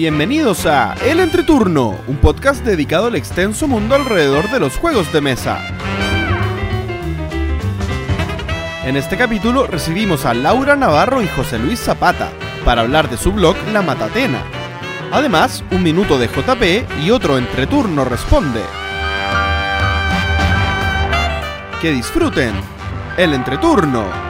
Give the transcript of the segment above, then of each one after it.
Bienvenidos a El Entreturno, un podcast dedicado al extenso mundo alrededor de los juegos de mesa. En este capítulo recibimos a Laura Navarro y José Luis Zapata para hablar de su blog La Matatena. Además, un minuto de JP y otro Entreturno responde. Que disfruten el Entreturno.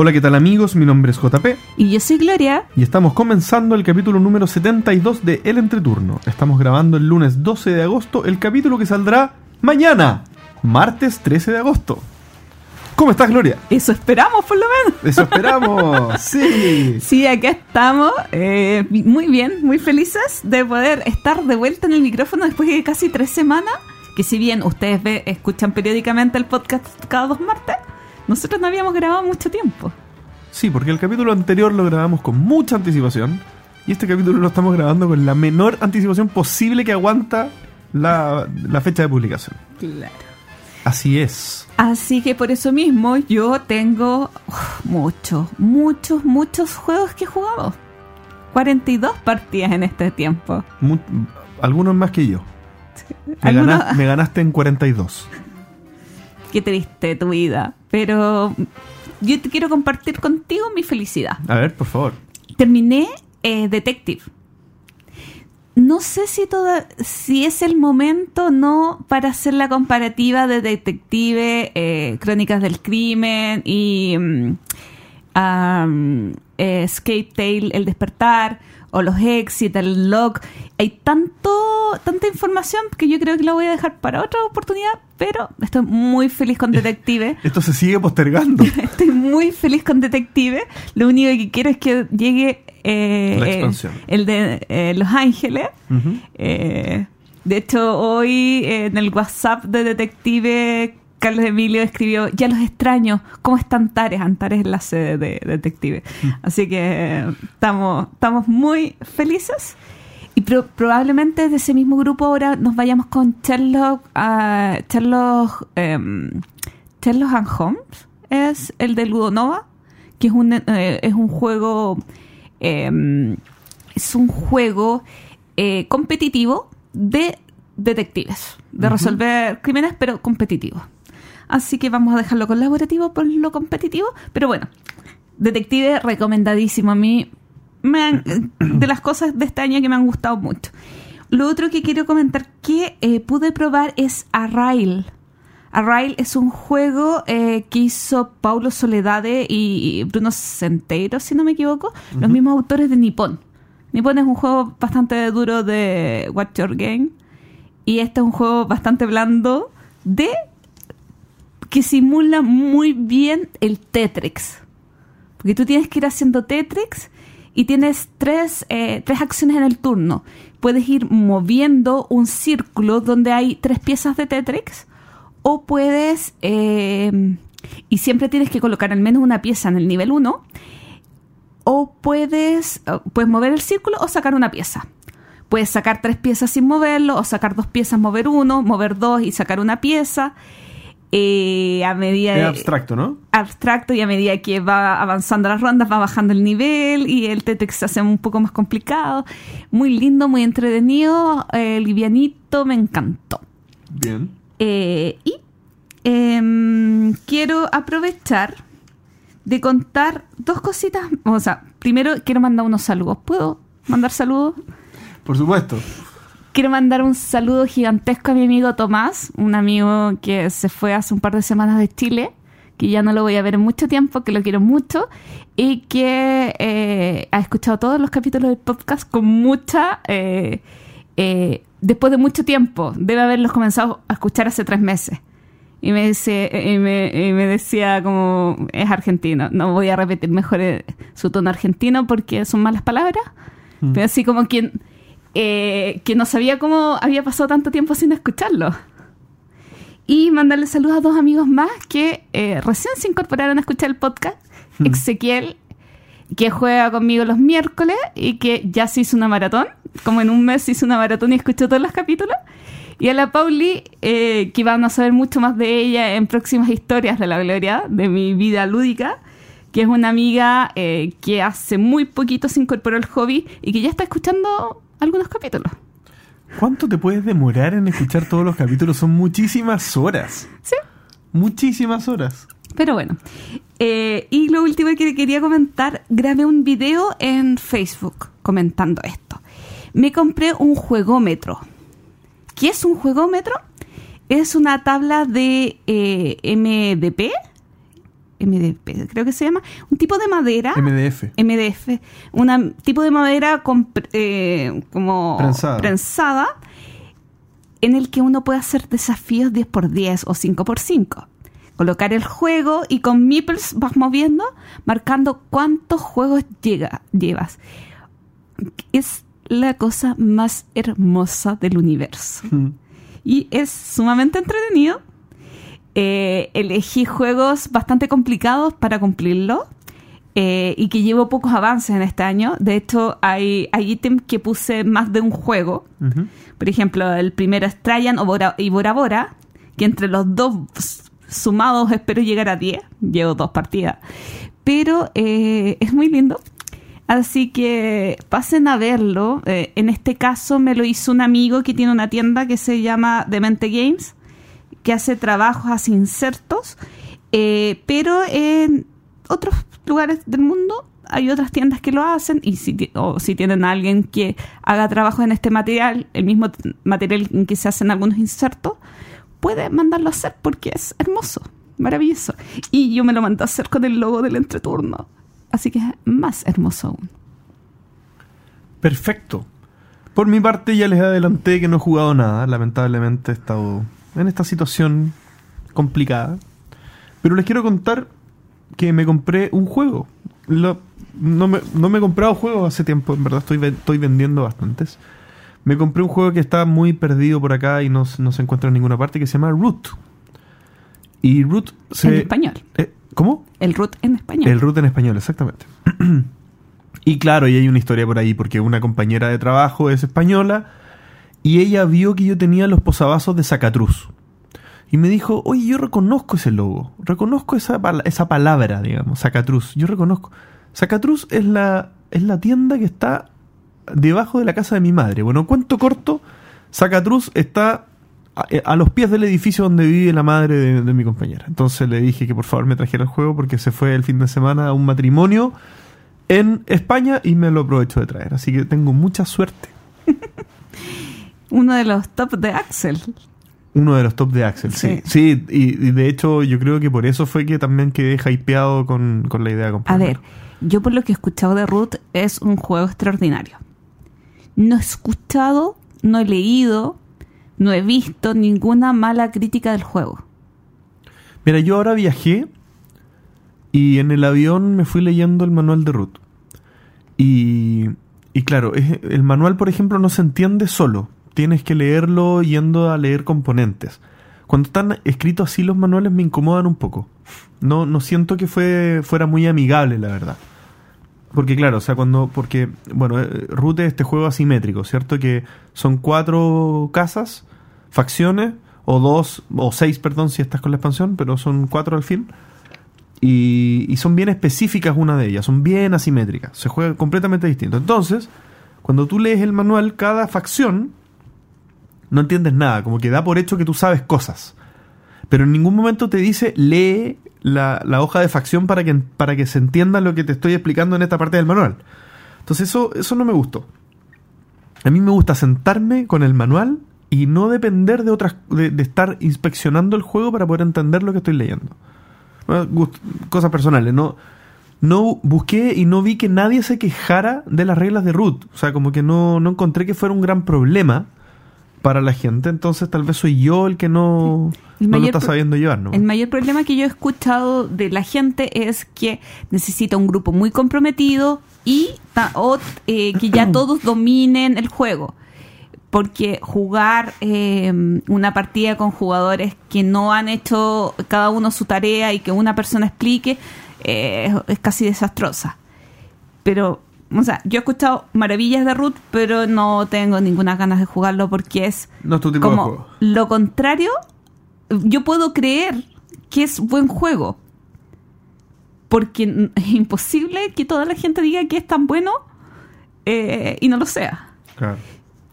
Hola, ¿qué tal amigos? Mi nombre es JP Y yo soy Gloria. y estamos comenzando el capítulo número 72 de El Entreturno. Estamos grabando el lunes 12 de agosto, el capítulo que saldrá mañana, martes 13 de agosto. ¿Cómo estás, Gloria? Eso esperamos, por lo menos. Eso esperamos. sí. Sí, acá estamos. eh, muy bien, muy felices de poder estar de vuelta en el micrófono después de casi tres semanas. Que si bien ustedes ve- escuchan periódicamente el podcast cada dos martes, nosotros no habíamos grabado mucho tiempo. Sí, porque el capítulo anterior lo grabamos con mucha anticipación y este capítulo lo estamos grabando con la menor anticipación posible que aguanta la, la fecha de publicación. Claro. Así es. Así que por eso mismo yo tengo muchos, muchos, muchos juegos que he jugado. 42 partidas en este tiempo. Mu- algunos más que yo. Me, ganas- me ganaste en 42. Qué triste tu vida. Pero yo te quiero compartir contigo mi felicidad. A ver, por favor. Terminé eh, Detective. No sé si toda, si es el momento o no para hacer la comparativa de Detective, eh, Crónicas del Crimen y mm, eh, Escape Tale, El Despertar, o los Exit, el Log. Hay tanto, tanta información que yo creo que la voy a dejar para otra oportunidad, pero estoy muy feliz con Detective. Esto se sigue postergando. Estoy muy feliz con Detective. Lo único que quiero es que llegue eh, La eh, expansión. el de eh, Los Ángeles. Eh, de hecho, hoy en el WhatsApp de Detective, Carlos Emilio escribió, ya los extraño, ¿cómo está Antares? Antares es la sede de Detective. Mm. Así que estamos, estamos muy felices. Y pro- probablemente de ese mismo grupo ahora nos vayamos con Sherlock, ah, Sherlock, em, Sherlock and Holmes. Es el de Ludonova, que es un, eh, es un juego... em, es un juego eh, competitivo de detectives, de resolver crímenes, pero competitivo. Así que vamos a dejarlo colaborativo por lo competitivo. Pero bueno, detective recomendadísimo. A mí, me han- de las cosas de este año que me han gustado mucho. Lo otro que quiero comentar que eh, pude probar es Arrail. Arrail es un juego eh, que hizo Paulo Soledade y Bruno Centeiro, si no me equivoco, los mismos autores de Nippon. Nippon es un juego bastante duro de Watch Your Game y este es un juego bastante blando de que simula muy bien el Tetrix. Porque tú tienes que ir haciendo Tetrix y tienes tres, eh, tres acciones en el turno. Puedes ir moviendo un círculo donde hay tres piezas de Tetrix o puedes... eh, y siempre tienes que colocar al menos una pieza en el nivel 1 o puedes, puedes mover el círculo o sacar una pieza. Puedes sacar tres piezas sin moverlo, o sacar dos piezas, mover uno, mover dos y sacar una pieza. Eh, a medida Es de- abstracto, ¿no? abstracto y a medida que va avanzando las rondas va bajando el nivel y el Tetris se hace un poco más complicado. Muy lindo, muy entretenido, eh, livianito, me encantó. Bien. Eh, y em, quiero aprovechar de contar dos cositas. O sea, primero quiero mandar unos saludos. ¿Puedo mandar saludos? Por supuesto. Quiero mandar un saludo gigantesco a mi amigo Tomás, un amigo que se fue hace un par de semanas de Chile, que ya no lo voy a ver en mucho tiempo, que lo quiero mucho, y que eh, ha escuchado todos los capítulos del podcast con mucha... eh, eh, después de mucho tiempo, debe haberlos comenzado a escuchar hace tres meses. Y me, dice, y me, y me decía como, es argentino, no voy a repetir mejor eh, su tono argentino porque son malas palabras, Mm. pero así como quien eh, que no sabía cómo había pasado tanto tiempo sin escucharlo. Y mandarle saludos a dos amigos más que eh, recién se incorporaron a escuchar el podcast. Mm. Ezequiel, que juega conmigo los miércoles y que ya se hizo una maratón. Como en un mes se hizo una maratón y escuchó todos los capítulos. Y a la Pauli, eh, que van a saber mucho más de ella en próximas historias de la Gloria, de mi vida lúdica, que es una amiga eh, que hace muy poquito se incorporó al hobby y que ya está escuchando algunos capítulos. ¿Cuánto te puedes demorar en escuchar todos los capítulos? Son muchísimas horas. Sí. Muchísimas horas. Pero bueno. Eh, y lo último que quería comentar, grabé un video en Facebook comentando esto. Me compré un juegómetro. ¿Qué es un juegómetro? Es una tabla de eh, MDP. MDP, creo que se llama. Un tipo de madera. MDF. MDF. Un tipo de madera con, eh, como Prensada. prensada en el que uno puede hacer desafíos 10x10 o 5x5. Colocar el juego y con meeples vas moviendo, marcando cuántos juegos llega, llevas. Es la cosa más hermosa del universo. Mm. Y es sumamente entretenido. Eh, elegí juegos bastante complicados para cumplirlo. eh, y que llevo pocos avances en este año. De hecho, hay, hay ítems que puse más de un juego. Por ejemplo, el primero es Trajan y Bora Bora, que entre los dos sumados espero llegar a 10. Llevo dos partidas. Pero eh, es muy lindo. Así que pasen a verlo. Eh, en este caso me lo hizo un amigo que tiene una tienda que se llama Demente Games, que hace trabajos así insertos. Eh, pero en otros lugares del mundo hay otras tiendas que lo hacen y si, o si tienen a alguien que haga trabajo en este material, el mismo material en que se hacen algunos insertos, puede mandarlo a hacer porque es hermoso, maravilloso. Y yo me lo mandé a hacer con el logo del entreturno. Así que es más hermoso aún. Perfecto. Por mi parte ya les adelanté que no he jugado nada. Lamentablemente he estado en esta situación complicada. Pero les quiero contar que me compré un juego. Lo- no, me, no me he comprado juegos hace tiempo, en verdad estoy, estoy vendiendo bastantes. Me compré un juego que está muy perdido por acá y no, no se encuentra en ninguna parte que se llama Root. Y Root se... En español. Eh, ¿Cómo? El root en español. El root en español, exactamente. y claro, y hay una historia por ahí, porque una compañera de trabajo es española y ella vio que yo tenía los posavasos de Zacatruz. Y me dijo, oye, yo reconozco ese logo, reconozco esa, esa palabra, digamos, Zacatruz, yo reconozco. Zacatruz es la, es la tienda que está debajo de la casa de mi madre. Bueno, cuento corto, Zacatruz está a, a los pies del edificio donde vive la madre de, de mi compañera. Entonces le dije que por favor me trajera el juego porque se fue el fin de semana a un matrimonio en España y me lo aprovecho de traer. Así que tengo mucha suerte. Uno de los top de Axel. Uno de los top de Axel, sí. Sí, y, y de hecho yo creo que por eso fue que también quedé hypeado con, con la idea de A ver, yo por lo que he escuchado de Root es un juego extraordinario. No he escuchado, no he leído, no he visto ninguna mala crítica del juego. Mira, yo ahora viajé y en el avión me fui leyendo el manual de Ruth. Y, y claro, es- el manual, por ejemplo, no se entiende solo. Tienes que leerlo yendo a leer componentes. Cuando están escritos así los manuales me incomodan un poco. No, no siento que fue, fuera muy amigable, la verdad. Porque claro, o sea, cuando... Porque, bueno, eh, Root es este juego asimétrico, ¿cierto? Que son cuatro casas, facciones, o dos, o seis, perdón, si estás con la expansión, pero son cuatro al fin. Y, y son bien específicas una de ellas, son bien asimétricas, se juega completamente distinto. Entonces, cuando tú lees el manual, cada facción no entiendes nada, como que da por hecho que tú sabes cosas. Pero en ningún momento te dice, lee la, la hoja de facción para que, para que se entienda lo que te estoy explicando en esta parte del manual. Entonces eso, eso no me gustó. A mí me gusta sentarme con el manual y no depender de otras de, estar inspeccionando el juego para poder entender lo que estoy leyendo. Cosas personales, no no busqué y no vi que nadie se quejara de las reglas de root, o sea, como que no, no encontré que fuera un gran problema para la gente, entonces tal vez soy yo el que no, El no lo está sabiendo llevar, ¿no? El mayor problema que yo he escuchado de la gente es que necesita un grupo muy comprometido y o, eh, que ya todos dominen el juego. Porque jugar eh, una partida con jugadores que no han hecho cada uno su tarea y que una persona explique eh, es casi desastrosa. Pero o sea, yo he escuchado maravillas de Root, pero no tengo ninguna ganas de jugarlo porque es No es tu tipo de como juego. lo contrario. Yo puedo creer que es buen juego. Porque es imposible que toda la gente diga que es tan bueno eh, y no lo sea. Claro.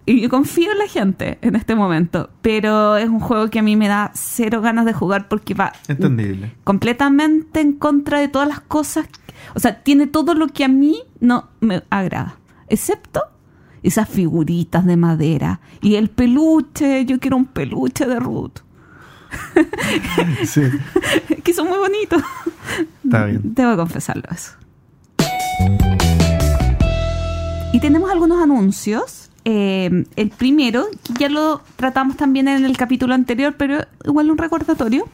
Y yo confío en la gente en este momento. Pero es un juego que a mí me da cero ganas de jugar porque va Entendible. completamente en contra de todas las cosas. O sea, tiene todo lo que a mí no me agrada. Excepto esas figuritas de madera. Y el peluche. Yo quiero un peluche de Ruth. Sí, que son muy bonitos. está bien. Debo confesarlo eso. Y tenemos algunos anuncios. Eh, el primero, que ya lo tratamos también en el capítulo anterior, pero igual un recordatorio.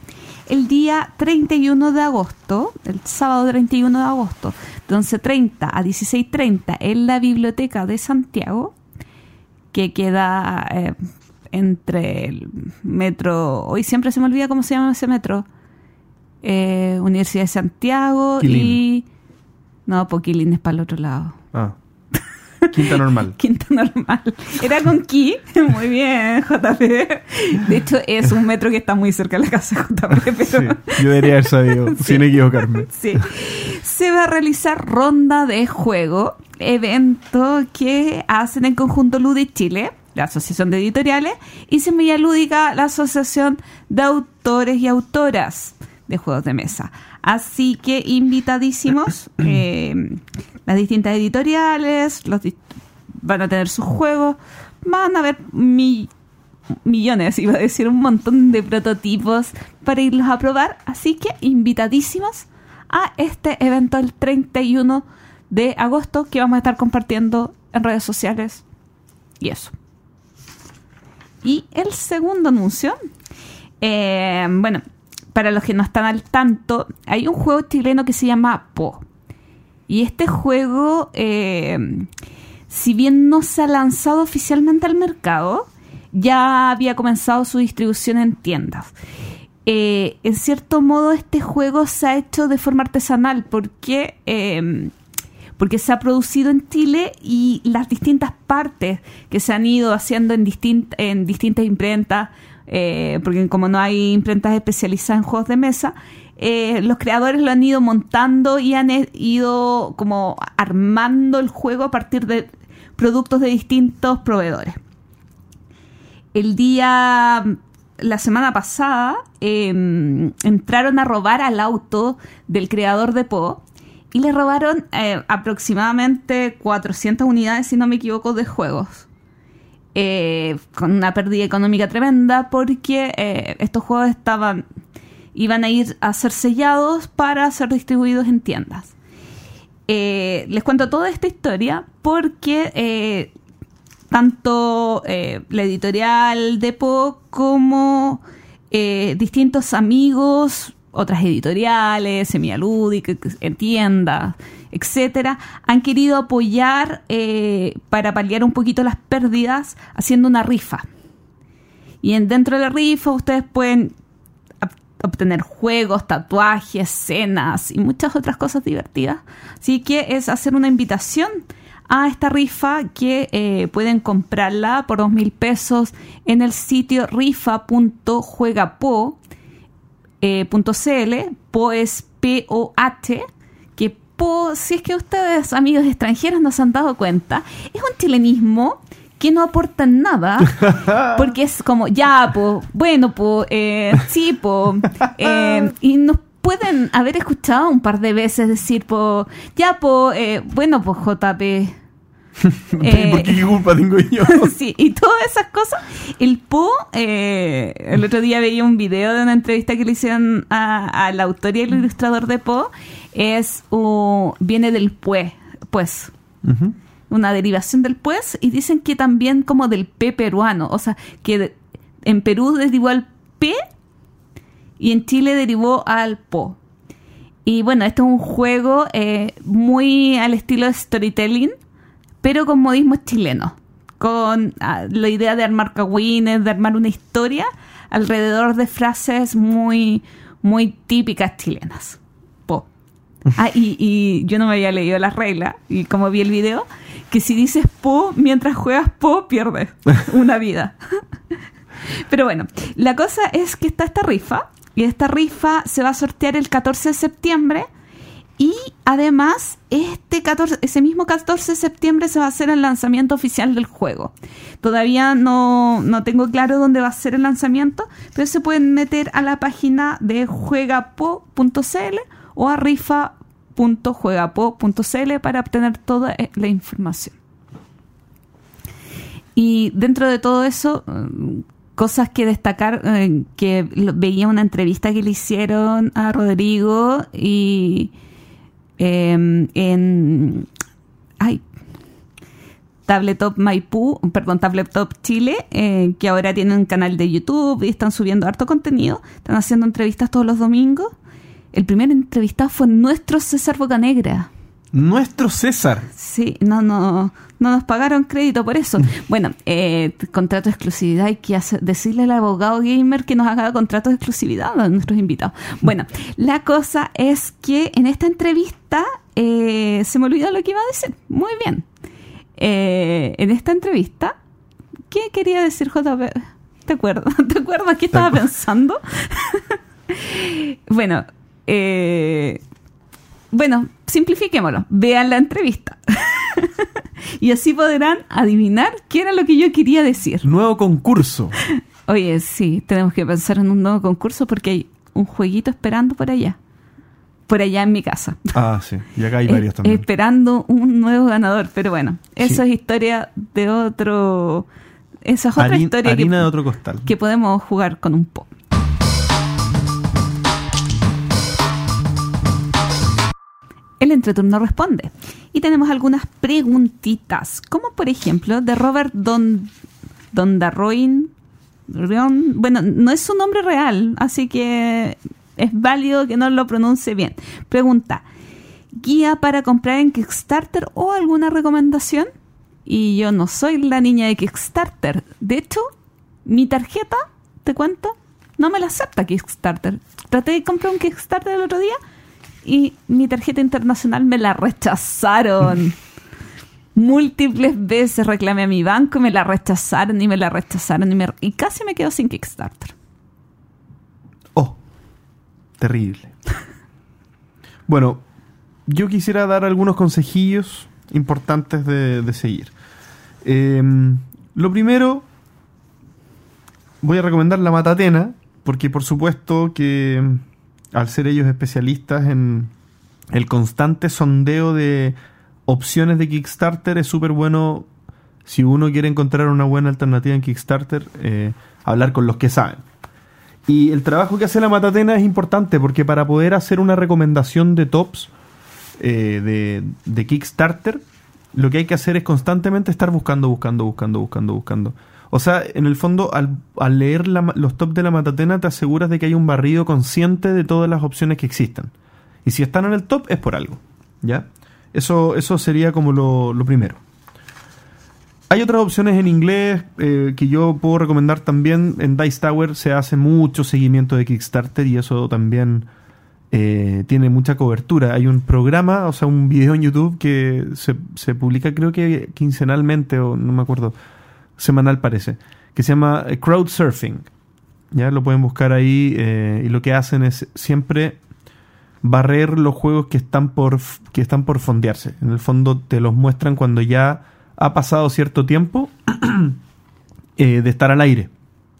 El día 31 de agosto, el sábado 31 de agosto, de 11.30 a 16.30 en la Biblioteca de Santiago, que queda eh, entre el metro... Hoy siempre se me olvida cómo se llama ese metro. Eh, Universidad de Santiago y... No, Poquilín es para el otro lado. Ah. Quinta normal. Quinta normal. Era con Ki. Muy bien, JP. De hecho, es un metro que está muy cerca de la casa de JP, Sí, yo debería haber sabido, Sí. sin equivocarme. sí. Se va a realizar ronda de juego, evento que hacen en conjunto Ludi Chile, la Asociación de Editoriales, y Semilla Lúdica, la Asociación de Autores y Autoras de Juegos de Mesa. Así que invitadísimos, eh, las distintas editoriales, los van a tener sus juegos, van a haber mi- millones, iba a decir un montón de prototipos para irlos a probar. Así que invitadísimos a este evento el 31 de agosto que vamos a estar compartiendo en redes sociales. Y eso. Y el segundo anuncio, eh, bueno, para los que no están al tanto, hay un juego chileno que se llama Po. Y este juego, eh, si bien no se ha lanzado oficialmente al mercado, ya había comenzado su distribución en tiendas. Eh, en cierto modo, este juego se ha hecho de forma artesanal porque, eh, porque se ha producido en Chile y las distintas partes que se han ido haciendo en, en distintas imprentas, eh, porque como no hay imprentas especializadas en juegos de mesa, eh, los creadores lo han ido montando y han e- ido como armando el juego a partir de productos de distintos proveedores. El día, la semana pasada, eh, entraron a robar al auto del creador de Po y le robaron eh, aproximadamente 400 unidades, si no me equivoco, de juegos. Eh, con una pérdida económica tremenda porque estos juegos estaban iban a ir a ser sellados para ser distribuidos en tiendas. Eh, les cuento toda esta historia porque eh, tanto eh, la editorial de Po como distintos amigos, otras editoriales, Semialúdica, en tiendas, etcétera, han querido apoyar para paliar un poquito las pérdidas haciendo una rifa. Y en, dentro de la rifa ustedes pueden obtener juegos, tatuajes, cenas y muchas otras cosas divertidas. Así que es hacer una invitación a esta rifa que eh, pueden comprarla por dos mil pesos en el sitio rifa.juegapo eh, po es P-O-H, que po, si es que ustedes, amigos extranjeros, no se han dado cuenta, es un chilenismo que no aporta nada, porque es como, ya, po, bueno, po, eh, sí, po, eh, y nos pueden haber escuchado un par de veces decir, po, ya, po, eh, bueno, po, JP. Eh, ¿Por qué culpa tengo yo? sí, y todas esas cosas. El Po, eh, el otro día veía un video de una entrevista que le hicieron a- al autor y el ilustrador de Po. Es un- viene del pue, pues. Una derivación del pues, y dicen que también como del P peruano. O sea, que en Perú derivó al P y en Chile derivó al Po. Y bueno, este es un juego eh, muy al estilo de storytelling, pero con modismos chilenos. Con ah, la idea de armar cagüines, de armar una historia alrededor de frases muy, muy típicas chilenas. Po. Ah, y, y yo no me había leído las reglas, y como vi el video, que si dices Po mientras juegas Po, pierdes una vida. Pero bueno, la cosa es que está esta rifa, y esta rifa se va a sortear el 14 de septiembre. Y además, este 14, ese mismo 14 de septiembre se va a hacer el lanzamiento oficial del juego. Todavía no, no tengo claro dónde va a ser el lanzamiento, pero se pueden meter a la página de juegapo.cl o a rifa.juegapo.cl para obtener toda eh, la información. Y dentro de todo eso, mm, cosas que destacar, eh, que veía una entrevista que le hicieron a Rodrigo y eh, en... Ay, Tabletop Maipú, perdón, Tabletop Chile, eh, que ahora tienen un canal de YouTube y están subiendo harto contenido. Están haciendo entrevistas todos los domingos. El primer entrevistado fue nuestro César Bocanegra. Nuestro César. Sí, no, no, no nos pagaron crédito por eso. Bueno, eh, contrato de exclusividad, hay que hacer- decirle al abogado gamer que nos haga contrato de exclusividad a nuestros invitados. Bueno, la cosa es que en esta entrevista eh, se me olvidó lo que iba a decir. Muy bien. Eh, en esta entrevista, ¿qué quería decir JP? ¿Te acuerdas? ¿Te acuerdas qué estaba pensando? bueno, eh, bueno, simplifiquémoslo. Vean la entrevista. y así podrán adivinar qué era lo que yo quería decir. Nuevo concurso. Oye, sí, tenemos que pensar en un nuevo concurso porque hay un jueguito esperando por allá. Por allá en mi casa. Ah, sí. Y acá hay varios también. Esperando un nuevo ganador. Pero bueno, eso Sí. es historia de otro. Esa es otra Harin- historia que, de otro costal. que podemos jugar con un pop. El entreturno responde. Y tenemos algunas preguntitas, como por ejemplo de Robert Don, Dondarroin. Bueno, no es su nombre real, así que es válido que no lo pronuncie bien. Pregunta, ¿guía para comprar en Kickstarter o alguna recomendación? Y yo no soy la niña de Kickstarter. De hecho, mi tarjeta, te cuento, no me la acepta Kickstarter. Traté de comprar un Kickstarter el otro día y mi tarjeta internacional me la rechazaron. Múltiples veces reclamé a mi banco y me la rechazaron y me la rechazaron y, me- y casi me quedo sin Kickstarter. Oh, terrible. bueno, yo quisiera dar algunos consejillos importantes de, de seguir. Eh, lo primero, voy a recomendar la Matatena, porque por supuesto que al ser ellos especialistas en el constante sondeo de opciones de Kickstarter, es súper bueno si uno quiere encontrar una buena alternativa en Kickstarter, eh, hablar con los que saben. Y el trabajo que hace la Matatena es importante porque para poder hacer una recomendación de tops eh, de, de Kickstarter, lo que hay que hacer es constantemente estar buscando, buscando, buscando, buscando, buscando. O sea, en el fondo, al, leer la los tops de la Matatena, te aseguras de que hay un barrido consciente de todas las opciones que existan. Y si están en el top, es por algo. ¿Ya? Eso, eso sería como lo, lo primero. Hay otras opciones en inglés eh, que yo puedo recomendar también. En Dice Tower se hace mucho seguimiento de Kickstarter y eso también eh, tiene mucha cobertura. Hay un programa, o sea, un video en YouTube que se, se publica creo que quincenalmente o no me acuerdo, semanal parece, que se llama eh, Crowdsurfing. Ya lo pueden buscar ahí eh, y lo que hacen es siempre barrer los juegos que están por que están por fondearse. En el fondo te los muestran cuando ya ha pasado cierto tiempo eh, de estar al aire.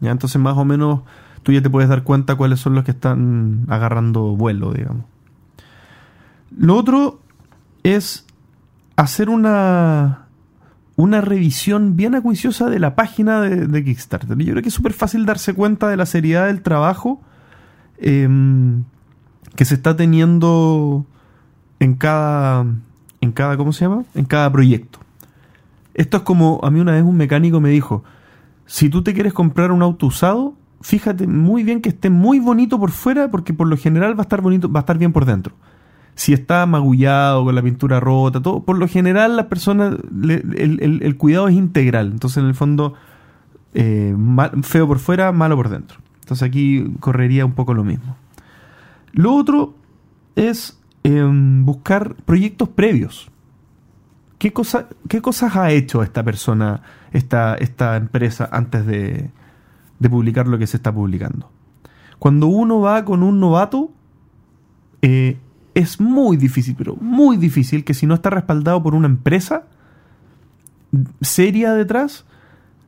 ¿ya? Entonces más o menos tú ya te puedes dar cuenta cuáles son los que están agarrando vuelo, digamos. Lo otro es hacer una, una revisión bien acuiciosa de la página de, de Kickstarter. Yo creo que es súper fácil darse cuenta de la seriedad del trabajo em, que se está teniendo en cada, en cada, ¿cómo se llama? En cada proyecto. Esto es como, a mí una vez un mecánico me dijo, si tú te quieres comprar un auto usado, fíjate muy bien que esté muy bonito por fuera, porque por lo general va a estar bonito, va a estar bien por dentro. Si está magullado, con la pintura rota, todo, por lo general las personas, el, el- el cuidado es integral. Entonces, en el fondo, eh, mal- feo por fuera, malo por dentro. Entonces aquí correría un poco lo mismo. Lo otro es em, buscar proyectos previos. ¿Qué, cosa, ¿Qué cosas ha hecho esta persona, esta, esta empresa, antes de, de publicar lo que se está publicando? Cuando uno va con un novato, eh, es muy difícil, pero muy difícil que si no está respaldado por una empresa seria detrás,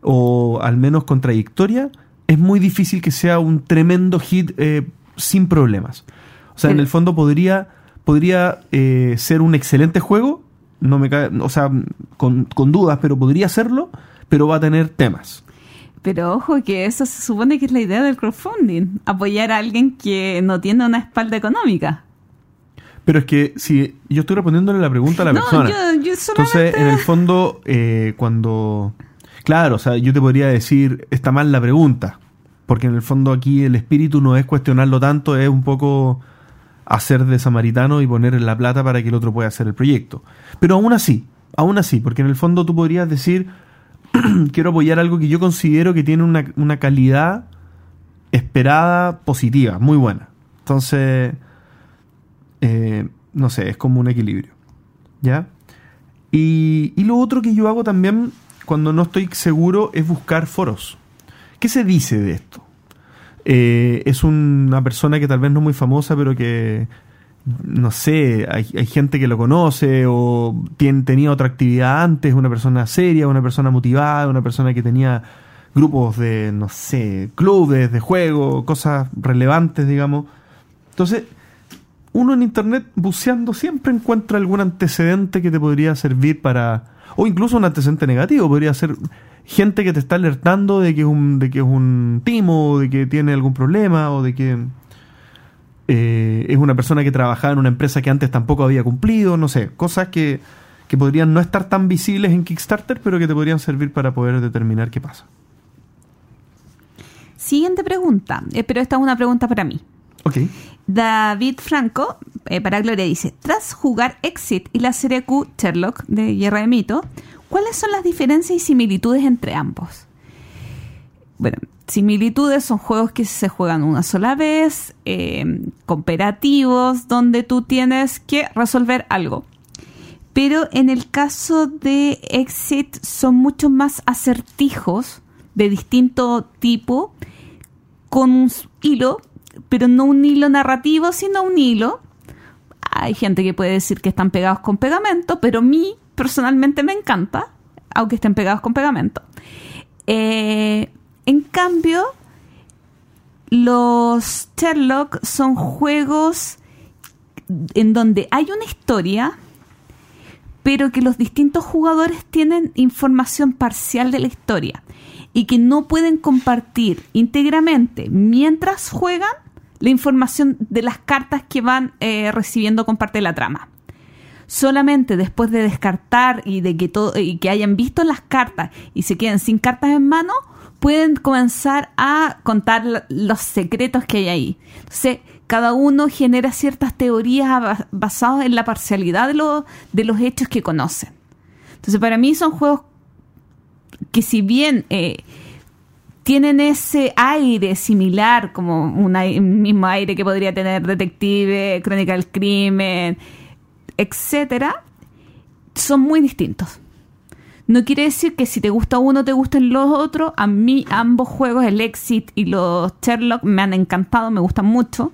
o al menos con trayectoria, es muy difícil que sea un tremendo hit eh, sin problemas. O sea, en el fondo podría, podría eh, ser un excelente juego, no me cae, o sea, con, con dudas, pero podría serlo, pero va a tener temas. Pero ojo que eso se supone que es la idea del crowdfunding, apoyar a alguien que no tiene una espalda económica. Pero es que si yo estoy respondiéndole la pregunta a la No, persona. yo- yo Entonces, solamente- en el fondo, eh, cuando... Claro, o sea, yo te podría decir, está mal la pregunta. Porque en el fondo aquí el espíritu no es cuestionarlo tanto, es un poco hacer de samaritano y poner la plata para que el otro pueda hacer el proyecto. Pero aún así, aún así, porque en el fondo tú podrías decir, quiero apoyar algo que yo considero que tiene una, una calidad esperada positiva, muy buena. Entonces, eh, no sé, es como un equilibrio. ¿Ya? Y, y lo otro que yo hago también cuando no estoy seguro es buscar foros. ¿Qué se dice de esto? Eh, es una persona que tal vez no es muy famosa, pero que, no sé, hay, hay gente que lo conoce o tiene, tenía otra actividad antes, una persona seria, una persona motivada, una persona que tenía grupos de, no sé, clubes de juego, cosas relevantes, digamos. Entonces, uno en internet buceando siempre encuentra algún antecedente que te podría servir para o incluso un antecedente negativo podría ser gente que te está alertando de que es un de que es un timo o de que tiene algún problema o de que eh, es una persona que trabajaba en una empresa que antes tampoco había cumplido no sé cosas que que podrían no estar tan visibles en Kickstarter pero que te podrían servir para poder determinar qué pasa Siguiente pregunta, eh, pero esta es una pregunta para mí. ok David Franco, eh, para Gloria, dice: Tras jugar Exit y la serie Q Sherlock de Guerra de Mito, ¿cuáles son las diferencias y similitudes entre ambos? Bueno, similitudes son juegos que se juegan una sola vez, eh, cooperativos, donde tú tienes que resolver algo. Pero en el caso de Exit son mucho más acertijos de distinto tipo, con un hilo, pero no un hilo narrativo, sino un hilo. Hay gente que puede decir que están pegados con pegamento, pero a mí personalmente me encanta, aunque estén pegados con pegamento. Eh, en cambio, los Sherlock son juegos en donde hay una historia, pero que los distintos jugadores tienen información parcial de la historia y que no pueden compartir íntegramente mientras juegan la información de las cartas que van eh, recibiendo con parte de la trama. Solamente después de descartar y de que todo y que hayan visto las cartas y se queden sin cartas en mano, pueden comenzar a contar lo- los secretos que hay ahí. Entonces, cada uno genera ciertas teorías ba- basadas en la parcialidad de, lo- de los hechos que conocen. Entonces, para mí son juegos que si bien eh, tienen ese aire similar, como un mismo aire que podría tener Detective, Crónica del Crimen, etcétera, son muy distintos. No quiere decir que si te gusta uno te gusten los otros. A mí ambos juegos, el Exit y los Sherlock, me han encantado, me gustan mucho.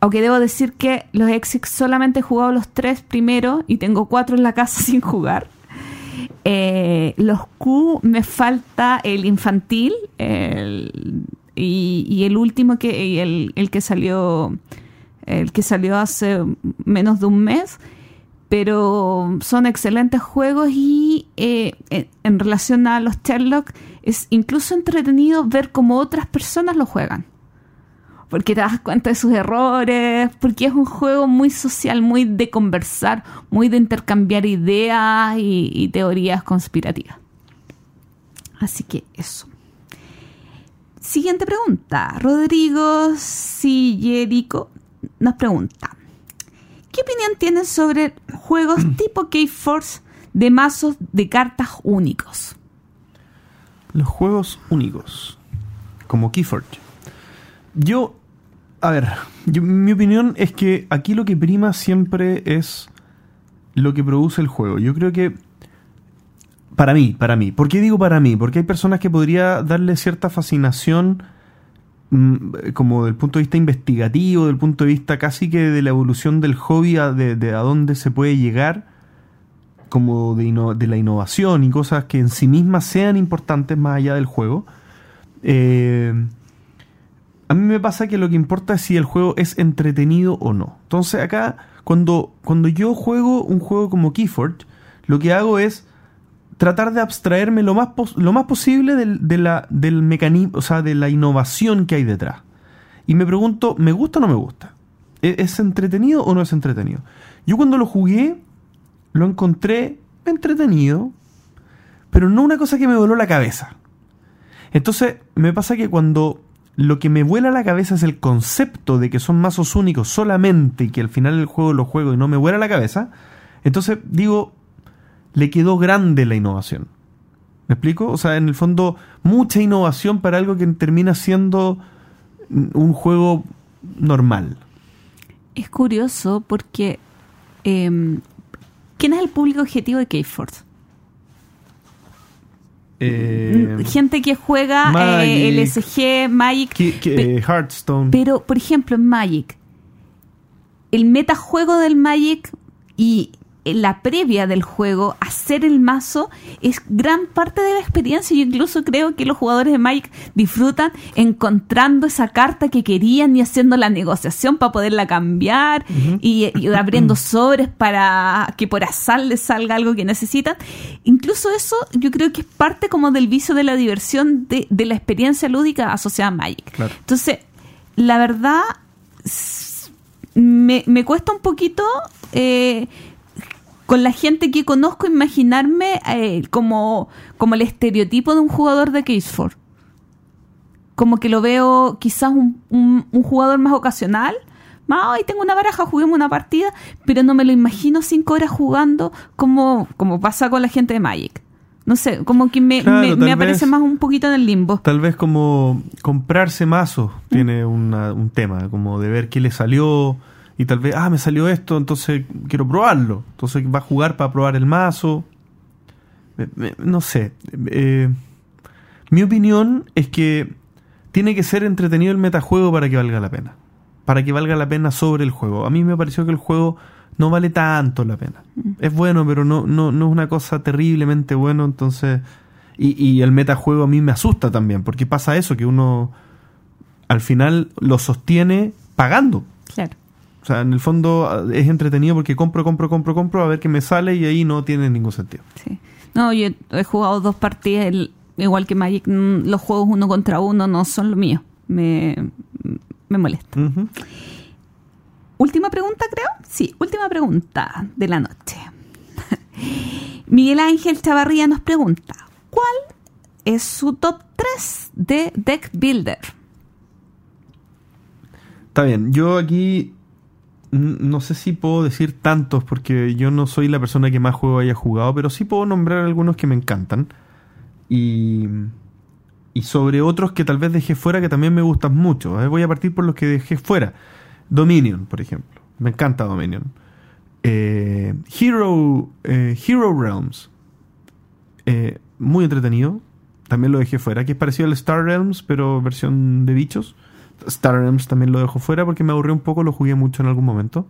Aunque debo decir que los Exit solamente he jugado los tres primero y tengo cuatro en la casa sin jugar. Eh, los Q me falta el infantil y, el último que el que salió el que salió hace menos de un mes. Pero son excelentes juegos y eh, en, en relación a los Sherlock es incluso entretenido ver cómo otras personas lo juegan porque te das cuenta de sus errores, porque es un juego muy social, muy de conversar, muy de intercambiar ideas y, y teorías conspirativas. Así que eso. Siguiente pregunta. Rodrigo Sillerico nos pregunta: ¿Qué opinión tienes sobre juegos tipo K-Force de mazos de cartas únicos? Los juegos únicos, como Keyforge. Yo A ver, yo- mi opinión es que aquí lo que prima siempre es lo que produce el juego. Yo creo que para mí, para mí. ¿Por qué digo para mí? Porque hay personas que podría darle cierta fascinación mm, como del punto de vista investigativo, del punto de vista casi que de la evolución del hobby, de, de a dónde se puede llegar, como de, inno- de la innovación y cosas que en sí mismas sean importantes más allá del juego. Eh, a mí me pasa que lo que importa es si el juego es entretenido o no. Entonces acá, cuando, cuando yo juego un juego como Keyforge, lo que hago es tratar de abstraerme lo más, lo más posible del, de la, del mecanismo, o sea, de la innovación que hay detrás. Y me pregunto, ¿me gusta o no me gusta? ¿E- ¿Es entretenido o no es entretenido? Yo cuando lo jugué, lo encontré entretenido, pero no una cosa que me voló la cabeza. Entonces, me pasa que cuando lo que me vuela la cabeza es el concepto de que son mazos únicos solamente y que al final del juego lo juego y no me vuela la cabeza, entonces digo, le quedó grande la innovación. ¿Me explico? O sea, en el fondo, mucha innovación para algo que termina siendo un juego normal. Es curioso porque. eh, ¿Quién es el público objetivo de K-Force? Eh, Gente que juega Magic. eh, LSG, Magic. que- que- pe- eh, Hearthstone. Pero, por ejemplo, en Magic, el metajuego del Magic y la previa del juego, hacer el mazo, es gran parte de la experiencia. Yo incluso creo que los jugadores de Magic disfrutan encontrando esa carta que querían y haciendo la negociación para poderla cambiar y, y abriendo sobres para que por azar les salga algo que necesitan. Incluso eso yo creo que es parte como del vicio de la diversión de, de la experiencia lúdica asociada a Magic. Claro. Entonces, la verdad, me, me cuesta un poquito eh, con la gente que conozco imaginarme eh, como, como el estereotipo de un jugador de Case 4. Como que lo veo quizás un, un- un jugador más ocasional. Hoy tengo una baraja, juguemos una partida, pero no me lo imagino cinco horas jugando como, como pasa con la gente de Magic. No sé, como que me, Claro, me- aparece vez- más un poquito en el limbo. Tal vez como comprarse mazos tiene una- un tema, como de ver qué le salió y tal vez, ah, me salió esto, entonces quiero probarlo. Entonces va a jugar para probar el mazo. No sé. eh, mi opinión es que tiene que ser entretenido el metajuego para que valga la pena. Para que valga la pena sobre el juego. A mí me pareció que el juego no vale tanto la pena. Es bueno, pero no, no, no es una cosa terriblemente bueno, entonces... Y, y el metajuego a mí me asusta también, porque pasa eso, que uno al final lo sostiene pagando. Claro. O sea, en el fondo ah, es entretenido porque compro, compro, compro, compro, a ver qué me sale y ahí no tiene ningún sentido. Sí. No, yo he jugado dos partidas, el- igual que Magic, mm, los juegos uno contra uno no son lo mío. Me, me molesta. Última pregunta, creo. Sí, última pregunta de la noche. Miguel Ángel Chavarría nos pregunta, ¿cuál es su top 3 de Deck Builder? Está bien, yo aquí no sé si puedo decir tantos porque yo no soy la persona que más juego haya jugado, pero sí puedo nombrar algunos que me encantan. Y, y sobre otros que tal vez dejé fuera que también me gustan mucho. ¿eh? Voy a partir por los que dejé fuera. Dominion, por ejemplo. Me encanta Dominion. Eh, Hero, eh, Hero Realms. Eh, muy entretenido. También lo dejé fuera. Que es parecido al Star Realms, pero versión de bichos. Star Realms también lo dejo fuera porque me aburrió un poco. Lo jugué mucho en algún momento.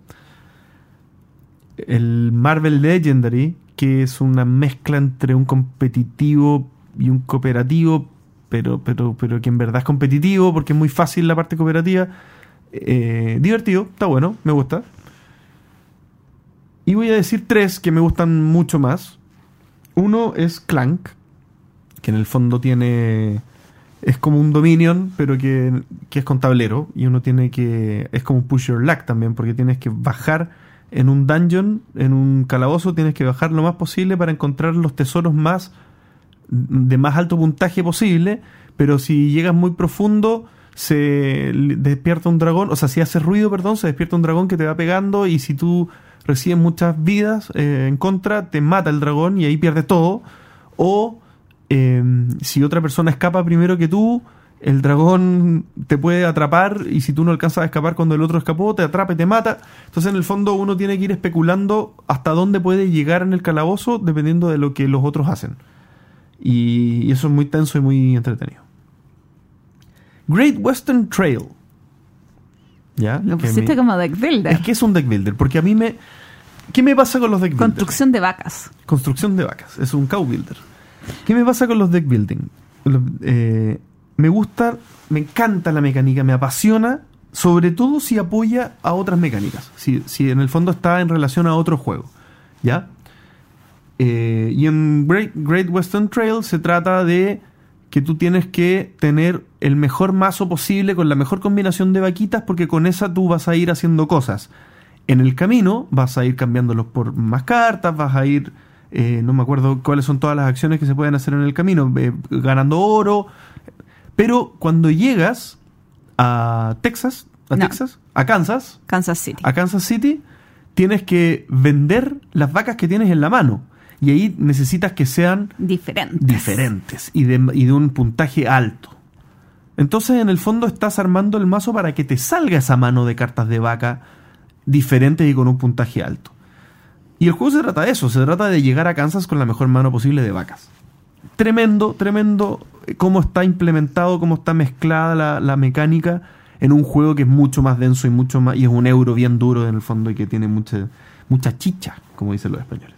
El Marvel Legendary, que es una mezcla entre un competitivo y un cooperativo, pero, pero, pero que en verdad es competitivo porque es muy fácil la parte cooperativa. Eh, divertido, está bueno, me gusta. Y voy a decir tres que me gustan mucho más. Uno es Clank, que en el fondo tiene. Es como un Dominion, pero que, que es con tablero. Y uno tiene que. Es como un Push Your Luck también, porque tienes que bajar en un dungeon, en un calabozo, tienes que bajar lo más posible para encontrar los tesoros más. de más alto puntaje posible. Pero si llegas muy profundo, se despierta un dragón. O sea, si haces ruido, perdón, se despierta un dragón que te va pegando. Y si tú recibes muchas vidas eh, en contra, te mata el dragón y ahí pierdes todo. O eh, si otra persona escapa primero que tú, el dragón te puede atrapar y si tú no alcanzas a escapar cuando el otro escapó, te atrapa y te mata. Entonces en el fondo uno tiene que ir especulando hasta dónde puede llegar en el calabozo dependiendo de lo que los otros hacen. Y, y eso es muy tenso y muy entretenido. Great Western Trail. ¿Ya? Lo pusiste me- como deck builder. Es que es un deck builder, porque a mí me... ¿Qué me pasa con los deck builders? Construcción de vacas. Construcción de vacas. Es un cow builder. ¿Qué me pasa con los deck building? Eh, me gusta, me encanta la mecánica, me apasiona, sobre todo si apoya a otras mecánicas. Si, si en el fondo está en relación a otro juego. ¿Ya? Eh, y en Great, Great Western Trail se trata de que tú tienes que tener el mejor mazo posible con la mejor combinación de vaquitas porque con esa tú vas a ir haciendo cosas. En el camino vas a ir cambiándolos por más cartas, vas a ir, eh, no me acuerdo cuáles son todas las acciones que se pueden hacer en el camino, eh, ganando oro. Pero cuando llegas a Texas, a No. Texas, a Kansas, Kansas City. a Kansas City, tienes que vender las vacas que tienes en la mano. Y ahí necesitas que sean Diferentes. diferentes y de, y de un puntaje alto. Entonces, en el fondo, estás armando el mazo para que te salga esa mano de cartas de vaca diferentes y con un puntaje alto. Y el juego se trata de eso, se trata de llegar a Kansas con la mejor mano posible de vacas. Tremendo, tremendo eh, cómo está implementado, cómo está mezclada la, la mecánica en un juego que es mucho más denso y mucho más y es un euro bien duro en el fondo y que tiene mucha, mucha chicha, como dicen los españoles.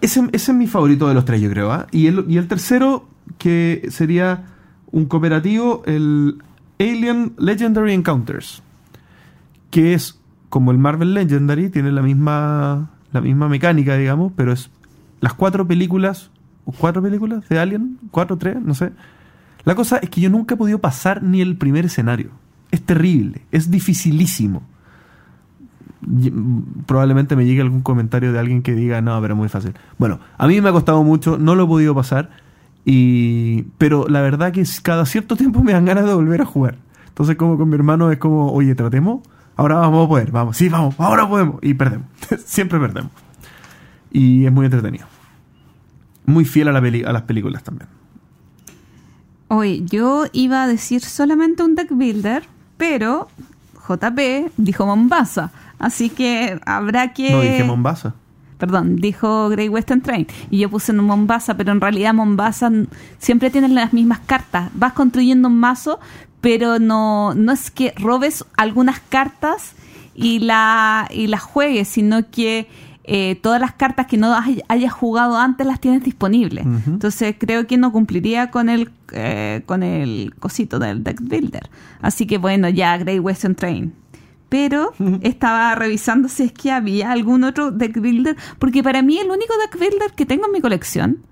Ese, es mi favorito de los tres, yo creo. ¿ah? Y, el, y el tercero, que sería un cooperativo, el Alien Legendary Encounters. Que es como el Marvel Legendary, tiene la misma, la misma mecánica, digamos, pero es las cuatro películas, cuatro películas de Alien, cuatro, tres, no sé. La cosa es que yo nunca he podido pasar ni el primer escenario. Es terrible, es dificilísimo. Mm, Probablemente me llegue algún comentario de alguien que diga, no, pero muy fácil. Bueno, a mí me ha costado mucho, no lo he podido pasar, y pero la verdad que cada cierto tiempo me dan ganas de volver a jugar. Entonces como con mi hermano es como, oye, tratemos, ahora vamos a poder, vamos, sí, vamos, ahora podemos, y perdemos, siempre perdemos. Y es muy entretenido. Muy fiel a, la peli- a las películas también. Oye, yo iba a decir solamente un deck builder, pero JP dijo Mombasa. Así que habrá que. No dije Mombasa. Perdón, dijo Great Western Train. Y yo puse en Mombasa, pero en realidad Mombasa siempre tienes las mismas cartas. Vas construyendo un mazo, pero no, no es que robes algunas cartas y, la, y las juegues, sino que eh, todas las cartas que no hay- hayas jugado antes las tienes disponibles. Entonces creo que no cumpliría con el, eh, con el cosito del deck builder. Así que bueno, ya Great Western Train. Pero estaba revisando si es que había algún otro deck builder, porque para mí el único deck builder que tengo en mi colección,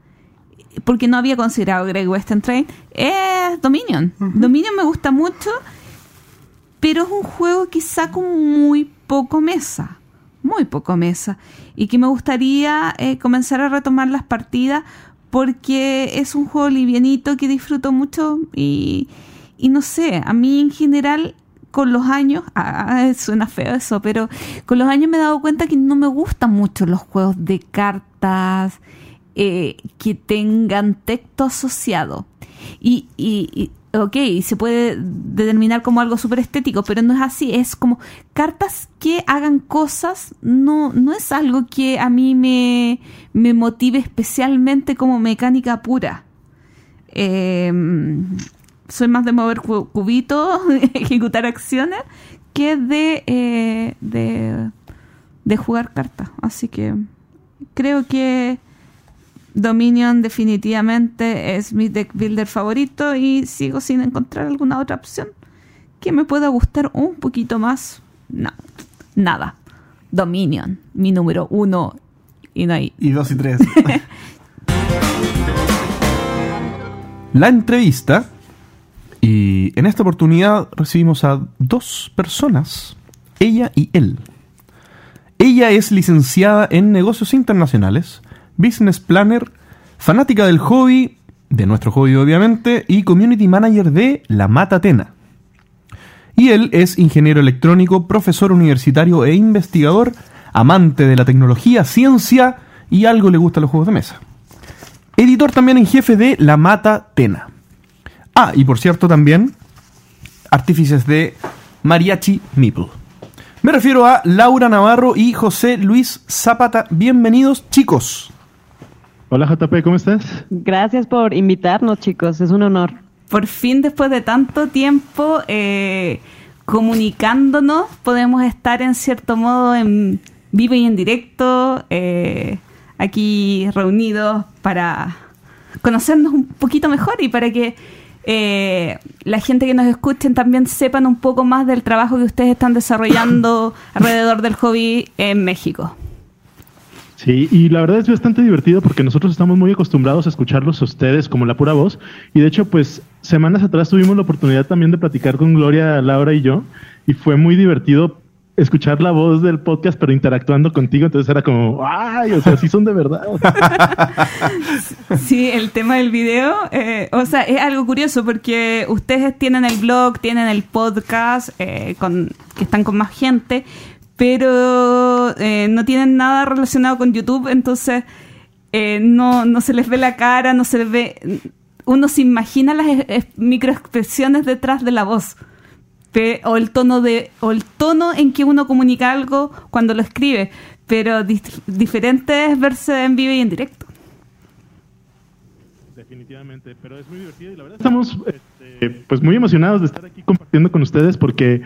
porque no había considerado Great Western Train, es Dominion. Dominion me gusta mucho, pero es un juego quizá con muy poco mesa, muy poco mesa, y que me gustaría eh, comenzar a retomar las partidas porque es un juego livianito que disfruto mucho y, y no sé, a mí en general con los años, ah, suena feo eso, pero con los años me he dado cuenta que no me gustan mucho los juegos de cartas eh, que tengan texto asociado. Y, y, y, ok, se puede determinar como algo súper estético, pero no es así, es como cartas que hagan cosas, no, no es algo que a mí me, me motive especialmente como mecánica pura. Eh, soy más de mover cu- cubitos, ejecutar acciones, que de, eh, de, de jugar cartas. Así que creo que Dominion definitivamente es mi deck builder favorito y sigo sin encontrar alguna otra opción que me pueda gustar un poquito más. No, nada. Dominion, mi número uno. Y no hay. Y dos y tres. La entrevista. Y en esta oportunidad recibimos a dos personas, ella y él. Ella es licenciada en negocios internacionales, business planner, fanática del hobby, de nuestro hobby obviamente, y community manager de La Mata Atena. Y él es ingeniero electrónico, profesor universitario e investigador, amante de la tecnología, ciencia y algo le gusta los juegos de mesa. Editor también en jefe de La Mata Tena. Ah, y por cierto también, artífices de Mariachi Meeple. Me refiero a Laura Navarro y José Luis Zapata. Bienvenidos, chicos. Hola JP, ¿cómo estás? Gracias por invitarnos, chicos. Es un honor. Por fin, después de tanto tiempo eh, comunicándonos, podemos estar en cierto modo en vivo y en directo, eh, aquí reunidos para conocernos un poquito mejor y para que eh, la gente que nos escuchen también sepan un poco más del trabajo que ustedes están desarrollando alrededor del hobby en México. Sí, y la verdad es bastante divertido porque nosotros estamos muy acostumbrados a escucharlos a ustedes como la pura voz. Y de hecho, pues semanas atrás tuvimos la oportunidad también de platicar con Gloria, Laura y yo. Y fue muy divertido escuchar la voz del podcast, pero interactuando contigo. Entonces era como, ay, o sea, sí son de verdad. sí, el tema del video, eh, o sea, es algo curioso porque ustedes tienen el blog, tienen el podcast, eh, con, que están con más gente pero eh, no tienen nada relacionado con YouTube, entonces eh, no, no se les ve la cara, no se les ve... Uno se imagina las microexpresiones detrás de la voz. O el tono de o el tono en que uno comunica algo cuando lo escribe, pero diferente es verse en vivo y en directo. Definitivamente, pero es muy divertido y la verdad estamos este, pues muy emocionados de estar aquí compartiendo con ustedes porque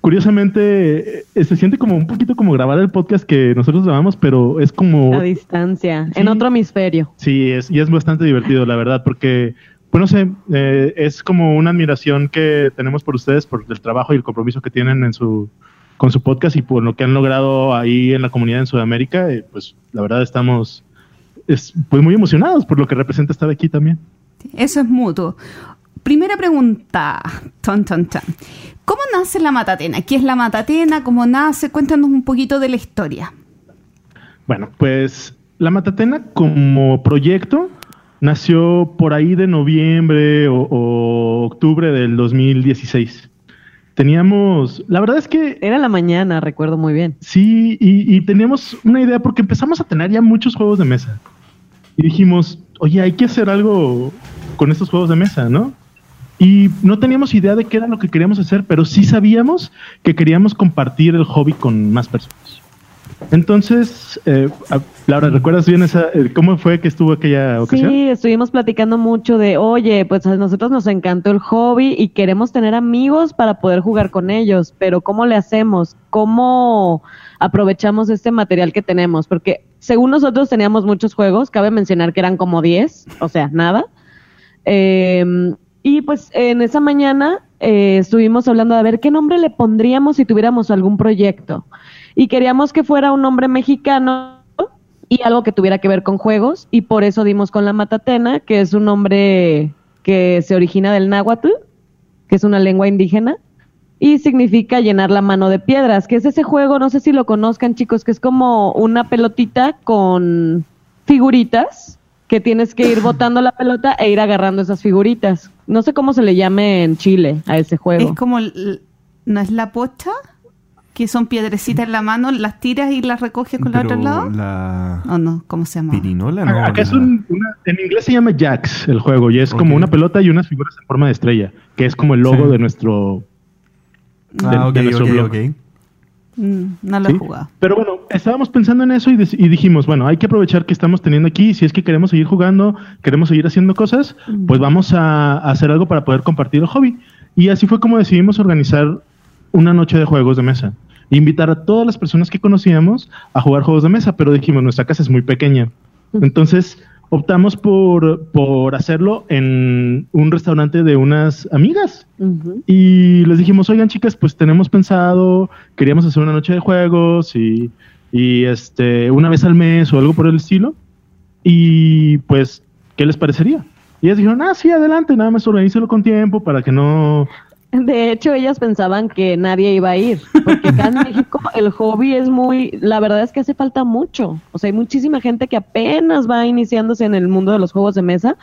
curiosamente eh, se siente como un poquito como grabar el podcast que nosotros grabamos, pero es como... A distancia, en otro hemisferio. Sí, es, y es bastante divertido, la verdad, porque, pues no sé, eh, es como una admiración que tenemos por ustedes, por el trabajo y el compromiso que tienen en su con su podcast y por lo que han logrado ahí en la comunidad en Sudamérica, pues la verdad estamos es, pues muy emocionados por lo que representa estar aquí también. Eso es mutuo. Primera pregunta, ton, ton, ton. ¿Cómo nace la Matatena? ¿Qué es la Matatena? ¿Cómo nace? Cuéntanos un poquito de la historia. Bueno, pues la Matatena como proyecto nació por ahí de noviembre o, octubre del 2016. Teníamos, la verdad es que... Era la mañana, recuerdo muy bien. Sí, y, y teníamos una idea porque empezamos a tener ya muchos juegos de mesa. Y dijimos, oye, hay que hacer algo con estos juegos de mesa, ¿no? Y no teníamos idea de qué era lo que queríamos hacer, pero sí sabíamos que queríamos compartir el hobby con más personas. Entonces, eh, Laura, ¿recuerdas bien esa, eh, cómo fue que estuvo aquella ocasión? Sí, estuvimos platicando mucho de, oye, pues a nosotros nos encantó el hobby y queremos tener amigos para poder jugar con ellos, pero ¿cómo le hacemos? ¿Cómo aprovechamos este material que tenemos? Porque según nosotros teníamos muchos juegos, cabe mencionar que eran como 10, o sea, nada. Eh, y pues en esa mañana eh, estuvimos hablando de ver qué nombre le pondríamos si tuviéramos algún proyecto. Y queríamos que fuera un nombre mexicano y algo que tuviera que ver con juegos. Y por eso dimos con la Matatena, que es un nombre que se origina del náhuatl, que es una lengua indígena. Y significa llenar la mano de piedras, que es ese juego, no sé si lo conozcan chicos, que es como una pelotita con figuritas que tienes que ir botando la pelota e ir agarrando esas figuritas. No sé cómo se le llame en Chile a ese juego. Es como, ¿no es la pocha? Que son piedrecitas en la mano, las tiras y las recoges con el otro lado. La... ¿O no? ¿Cómo se llama? Pirinola, no. Acá es un, en inglés se llama Jax el juego y es como una pelota y unas figuras en forma de estrella, que es como el logo de nuestro. ah, ok, ok, ok. Mm, no lo he jugado. Pero bueno, estábamos pensando en eso y, dijimos, bueno, hay que aprovechar que estamos teniendo aquí. Si es que queremos seguir jugando, queremos seguir haciendo cosas, pues vamos a, hacer algo para poder compartir el hobby. Y así fue como decidimos organizar una noche de juegos de mesa. Invitar a todas las personas que conocíamos a jugar juegos de mesa, pero dijimos, nuestra casa es muy pequeña. Entonces, optamos por, por hacerlo en un restaurante de unas amigas. Y les dijimos, oigan chicas, pues tenemos pensado, queríamos hacer una noche de juegos y, y este, una vez al mes o algo por el estilo. Y pues, ¿qué les parecería? Y ellas dijeron, ah, sí, adelante, nada más organícelo con tiempo para que no de hecho, ellas pensaban que nadie iba a ir, porque acá en México el hobby es muy, la verdad es que hace falta mucho. O sea, hay muchísima gente que apenas va iniciándose en el mundo de los juegos de mesa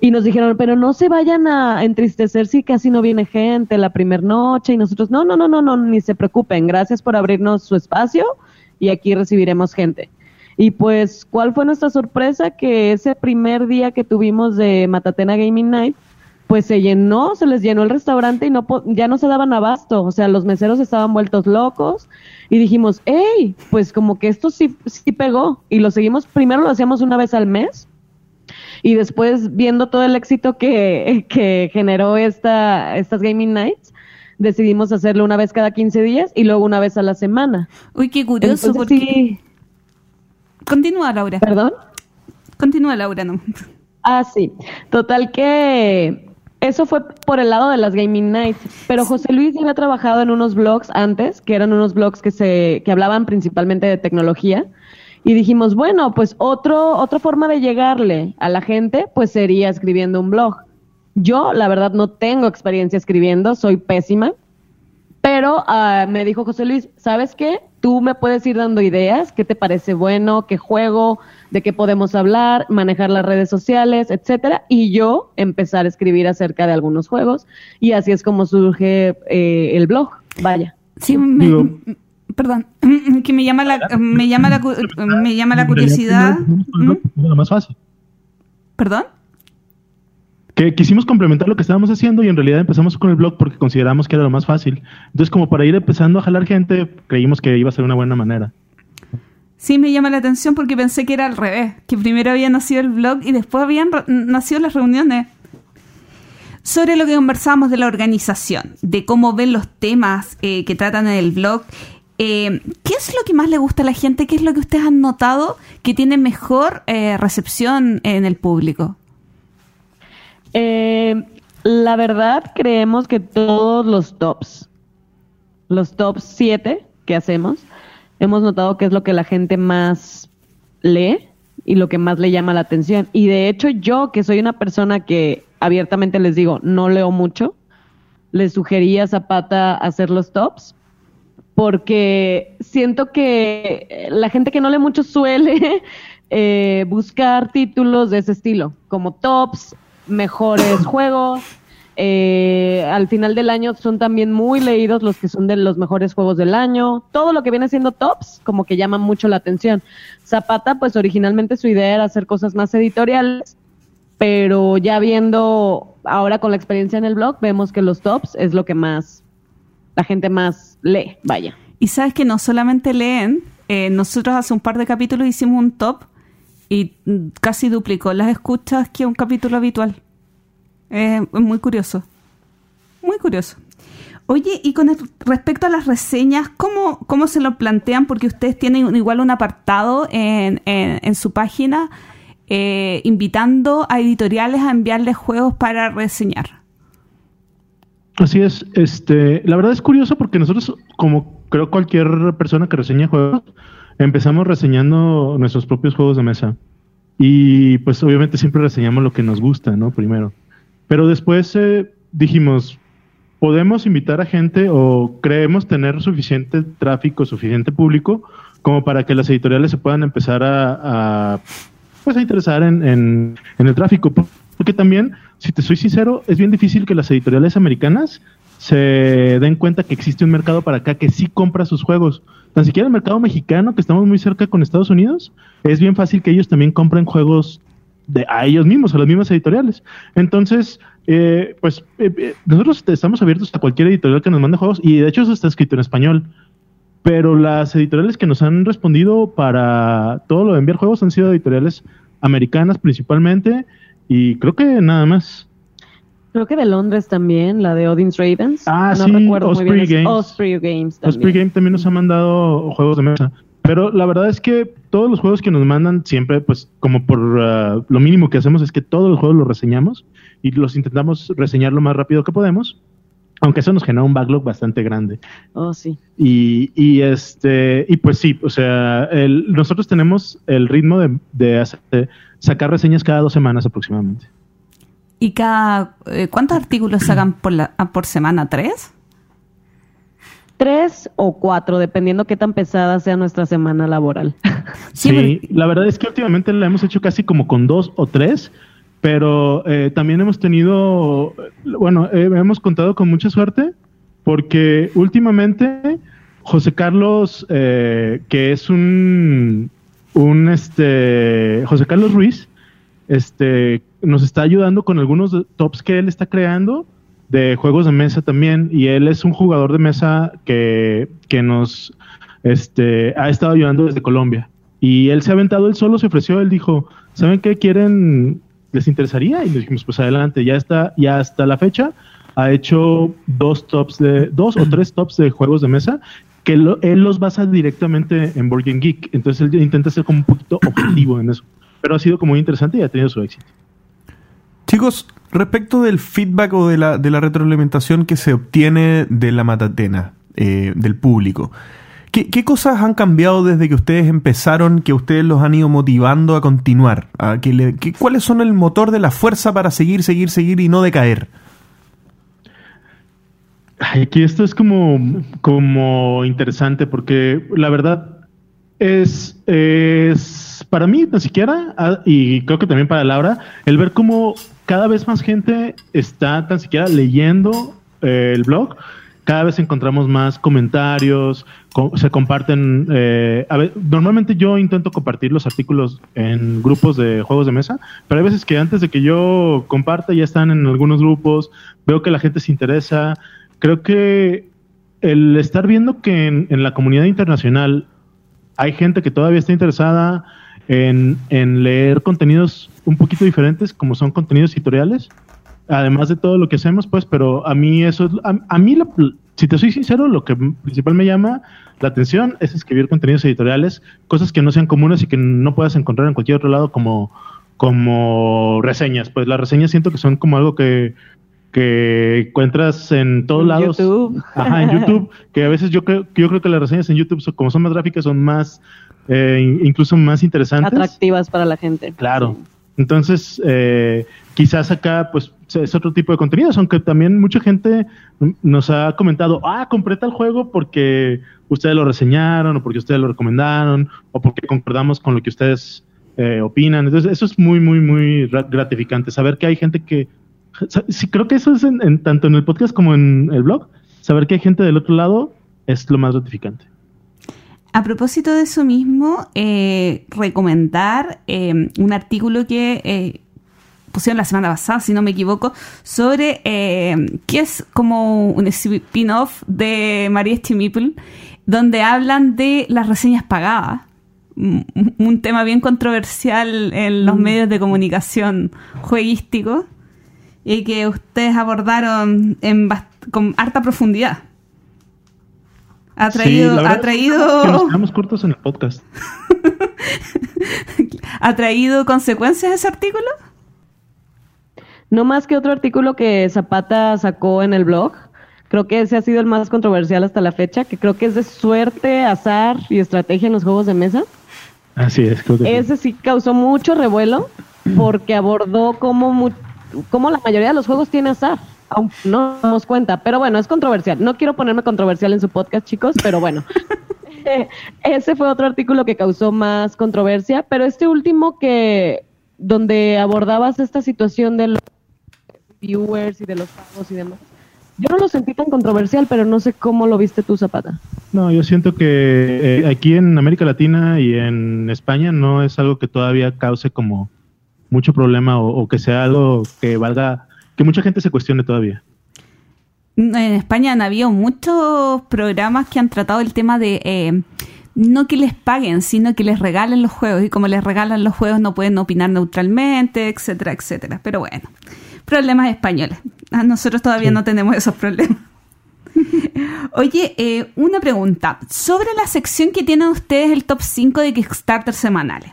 y nos dijeron, pero no se vayan a entristecer si casi no viene gente la primera noche y nosotros, no, no, no, no, no, ni se preocupen, gracias por abrirnos su espacio y aquí recibiremos gente. Y pues, ¿cuál fue nuestra sorpresa? Que ese primer día que tuvimos de Matatena Gaming Night, pues se llenó, se les llenó el restaurante y no ya no se daban abasto, o sea, los meseros estaban vueltos locos y dijimos, hey, pues como que esto sí, sí pegó y lo seguimos, primero lo hacíamos una vez al mes y después viendo todo el éxito que, que generó esta, estas Gaming Nights, decidimos hacerlo una vez cada 15 días y luego una vez a la semana. Uy, qué curioso. porque... Continúa, Laura. ¿Perdón? Continúa, Laura, no. Ah, sí. Total que eso fue por el lado de las Gaming Nights. Pero José Luis ya había trabajado en unos blogs antes, que eran unos blogs que, se, que hablaban principalmente de tecnología. Y dijimos, bueno, pues otro, otra forma de llegarle a la gente, pues sería escribiendo un blog. Yo, la verdad, no tengo experiencia escribiendo, soy pésima. Pero uh, me dijo José Luis, ¿sabes qué? Tú me puedes ir dando ideas, qué te parece bueno, qué juego, de qué podemos hablar, manejar las redes sociales, etcétera, y yo empezar a escribir acerca de algunos juegos y así es como surge eh, el blog. Vaya. Sí, me, perdón, que me llama la me llama la me llama la curiosidad. Lo más fácil. ¿Perdón? Que quisimos complementar lo que estábamos haciendo y en realidad empezamos con el blog porque consideramos que era lo más fácil. Entonces, como para ir empezando a jalar gente, creímos que iba a ser una buena manera. Sí, me llama la atención porque pensé que era al revés, que primero había nacido el blog y después habían nacido las reuniones. Sobre lo que conversamos de la organización, de cómo ven los temas eh, que tratan en el blog, eh, ¿qué es lo que más le gusta a la gente? ¿Qué es lo que ustedes han notado que tiene mejor eh, recepción en el público? Eh, la verdad, creemos que todos los tops, los tops 7 que hacemos, hemos notado que es lo que la gente más lee y lo que más le llama la atención. Y de hecho, yo, que soy una persona que abiertamente les digo, no leo mucho, les sugería a Zapata hacer los tops, porque siento que la gente que no lee mucho suele eh, buscar títulos de ese estilo, como tops mejores juegos. Eh, al final del año son también muy leídos los que son de los mejores juegos del año. Todo lo que viene siendo tops, como que llama mucho la atención. Zapata, pues originalmente su idea era hacer cosas más editoriales, pero ya viendo ahora con la experiencia en el blog, vemos que los tops es lo que más, la gente más lee, vaya. Y sabes que no solamente leen, eh, nosotros hace un par de capítulos hicimos un top y casi duplicó las escuchas que un capítulo habitual. Es muy curioso. Muy curioso. Oye, y con respecto a las reseñas, ¿cómo, ¿cómo se lo plantean? Porque ustedes tienen igual un apartado en, en, su página eh, invitando a editoriales a enviarles juegos para reseñar. Así es. Este, la verdad es curioso porque nosotros, como creo cualquier persona que reseña juegos, empezamos reseñando nuestros propios juegos de mesa. Y pues obviamente siempre reseñamos lo que nos gusta, ¿no? Primero. Pero después eh, dijimos, podemos invitar a gente o creemos tener suficiente tráfico, suficiente público como para que las editoriales se puedan empezar a, pues a interesar en, en, en el tráfico. Porque también, si te soy sincero, es bien difícil que las editoriales americanas se den cuenta que existe un mercado para acá que sí compra sus juegos. Tan siquiera el mercado mexicano, que estamos muy cerca con Estados Unidos, es bien fácil que ellos también compren juegos de, a ellos mismos, a las mismas editoriales. Entonces, eh, pues eh, eh, nosotros estamos abiertos a cualquier editorial que nos mande juegos y de hecho eso está escrito en español. Pero las editoriales que nos han respondido para todo lo de enviar juegos han sido editoriales americanas principalmente y creo que nada más. Creo que de Londres también, la de Odin's Ravens. Ah, no sí, recuerdo Osprey muy bien. Games. Osprey Games también. Osprey Games también nos ha mandado juegos de mesa. Pero la verdad es que todos los juegos que nos mandan siempre, pues como por uh, lo mínimo que hacemos es que todos los juegos los reseñamos y los intentamos reseñar lo más rápido que podemos. Aunque eso nos genera un backlog bastante grande. Oh, sí. Y, y este, y pues sí, o sea, el, nosotros tenemos el ritmo de, de, hacer, de sacar reseñas cada dos semanas aproximadamente. ¿Y cada eh, cuántos artículos sacan por, la, ah, por semana? ¿Tres? Tres o cuatro, dependiendo qué tan pesada sea nuestra semana laboral. Sí, la verdad es que últimamente la hemos hecho casi como con dos o tres, pero eh, también hemos tenido, bueno, eh, hemos contado con mucha suerte porque últimamente José Carlos, eh, que es un, un este, José Carlos Ruiz, este, nos está ayudando con algunos tops que él está creando de juegos de mesa también. Y él es un jugador de mesa que, que nos este, ha estado ayudando desde Colombia. Y él se ha aventado, él solo se ofreció, él dijo, ¿saben qué quieren? ¿Les interesaría? Y le dijimos, pues adelante, ya está, ya hasta la fecha ha hecho dos tops de, dos o tres tops de juegos de mesa que él los basa directamente en Board Geek. Entonces él intenta ser como un poquito objetivo en eso. Pero ha sido como muy interesante y ha tenido su éxito. Chicos, respecto del feedback o de la, de la retroalimentación que se obtiene de la matatena, eh, del público, ¿Qué, cosas han cambiado desde que ustedes empezaron, que ustedes los han ido motivando a continuar? ¿A que ¿Cuáles son el motor de la fuerza para seguir, seguir, seguir y no decaer? Aquí esto es como, como interesante porque la verdad es, es para mí ni siquiera, ah, y creo que también para Laura, el ver cómo cada vez más gente está tan siquiera leyendo eh, el blog cada vez encontramos más comentarios, se comparten. Eh, normalmente yo intento compartir los artículos en grupos de juegos de mesa, pero hay veces que antes de que yo comparta ya están en algunos grupos, veo que la gente se interesa. Creo que el estar viendo que en, la comunidad internacional hay gente que todavía está interesada en, en leer contenidos un poquito diferentes, como son contenidos editoriales, además de todo lo que hacemos, pues, pero a mí eso, a, a mí, si te soy sincero, lo que principal me llama la atención es escribir contenidos editoriales, cosas que no sean comunes y que no puedas encontrar en cualquier otro lado como, como reseñas. Pues las reseñas siento que son como algo que, que encuentras en todos lados. YouTube. Ajá, en YouTube, que a veces yo creo, yo creo que las reseñas en YouTube, como son más gráficas, son más, eh, incluso más interesantes. Atractivas para la gente. Claro. Entonces, eh, quizás acá, pues, es otro tipo de contenidos, aunque también mucha gente nos ha comentado, ah, compré tal juego porque ustedes lo reseñaron, o porque ustedes lo recomendaron, o porque concordamos con lo que ustedes eh, opinan. Entonces, eso es muy, muy, muy gratificante. Saber que hay gente que. Sí, creo que eso es en, tanto en el podcast como en el blog. Saber que hay gente del otro lado es lo más gratificante. A propósito de eso mismo, eh, recomendar eh, un artículo que eh, pusieron la semana pasada, si no me equivoco, sobre que es como un spin-off de María Meeple, donde hablan de las reseñas pagadas. Un tema bien controversial en los mm. medios de comunicación jueguísticos y que ustedes abordaron en con harta profundidad. Ha traído. ha traído... nos quedamos cortos en el podcast. ¿Ha traído consecuencias ese artículo? No más que otro artículo que Zapata sacó en el blog. Creo que ese ha sido el más controversial hasta la fecha, que creo que es de suerte, azar y estrategia en los juegos de mesa. Así es, creo que Ese sí causó mucho revuelo porque abordó cómo, cómo la mayoría de los juegos tiene azar aunque no nos damos cuenta. Pero bueno, es controversial. No quiero ponerme controversial en su podcast, chicos, pero bueno. Ese fue otro artículo que causó más controversia, pero este último que donde abordabas esta situación de los viewers y de los pagos y demás. Yo no lo sentí tan controversial, pero no sé cómo lo viste tú, Zapata. No, yo siento que eh, aquí en América Latina y en España no es algo que todavía cause como mucho problema o que sea algo que valga que mucha gente se cuestione todavía. En España han habido muchos programas que han tratado el tema de eh, no que les paguen, sino que les regalen los juegos. Y como les regalan los juegos, no pueden opinar neutralmente, etcétera, etcétera. Pero bueno, problemas españoles. Ah, nosotros todavía no tenemos esos problemas. Oye, eh, una pregunta. Sobre la sección que tienen ustedes, el top 5 de Kickstarter semanales.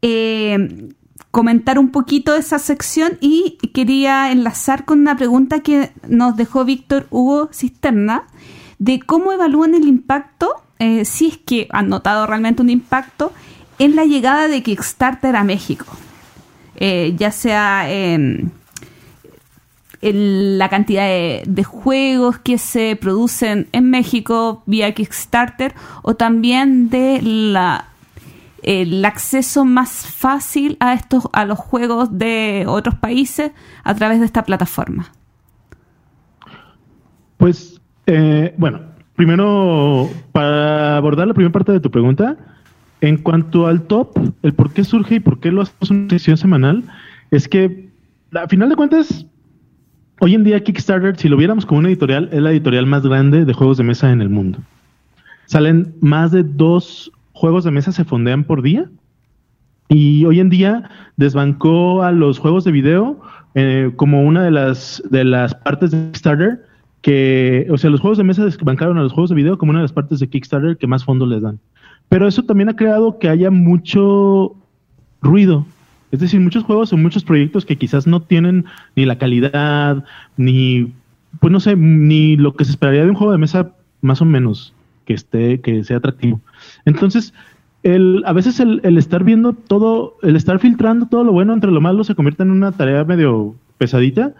Eh, comentar un poquito esa sección y quería enlazar con una pregunta que nos dejó Víctor Hugo Cisterna de cómo evalúan el impacto, eh, si es que han notado realmente un impacto en la llegada de Kickstarter a México, eh, ya sea en, la cantidad de, juegos que se producen en México vía Kickstarter o también de la el acceso más fácil a estos a los juegos de otros países a través de esta plataforma? Pues, eh, bueno, primero, para abordar la primera parte de tu pregunta, En cuanto al top, el por qué surge y por qué lo hacemos una sección semanal, es que a final de cuentas, hoy en día Kickstarter, si lo viéramos como una editorial, es la editorial más grande de juegos de mesa en el mundo. Salen más de dos juegos de mesa se fondean por día. Y hoy en día desbancó a los juegos de video eh, como una de las, de las partes de Kickstarter que, o sea, los juegos de mesa desbancaron a los juegos de video como una de las partes de Kickstarter que más fondos les dan. Pero eso también ha creado que haya mucho ruido. Es decir, muchos juegos o muchos proyectos que quizás no tienen ni la calidad, ni, pues no sé, ni lo que se esperaría de un juego de mesa más o menos que esté, que sea atractivo. Entonces, el, a veces el, el, estar viendo todo, el estar filtrando todo lo bueno entre lo malo se convierte en una tarea medio pesadita.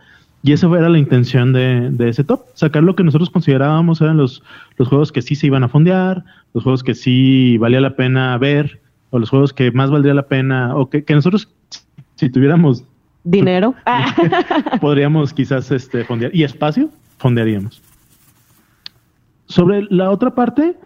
Y esa era la intención de, de ese top, sacar lo que nosotros considerábamos eran los, los juegos que sí se iban a fondear, los juegos que sí valía la pena ver, o los juegos que más valdría la pena, o que, que nosotros, si tuviéramos dinero, podríamos quizás este, fondear, y espacio, fondearíamos. Sobre la otra parte,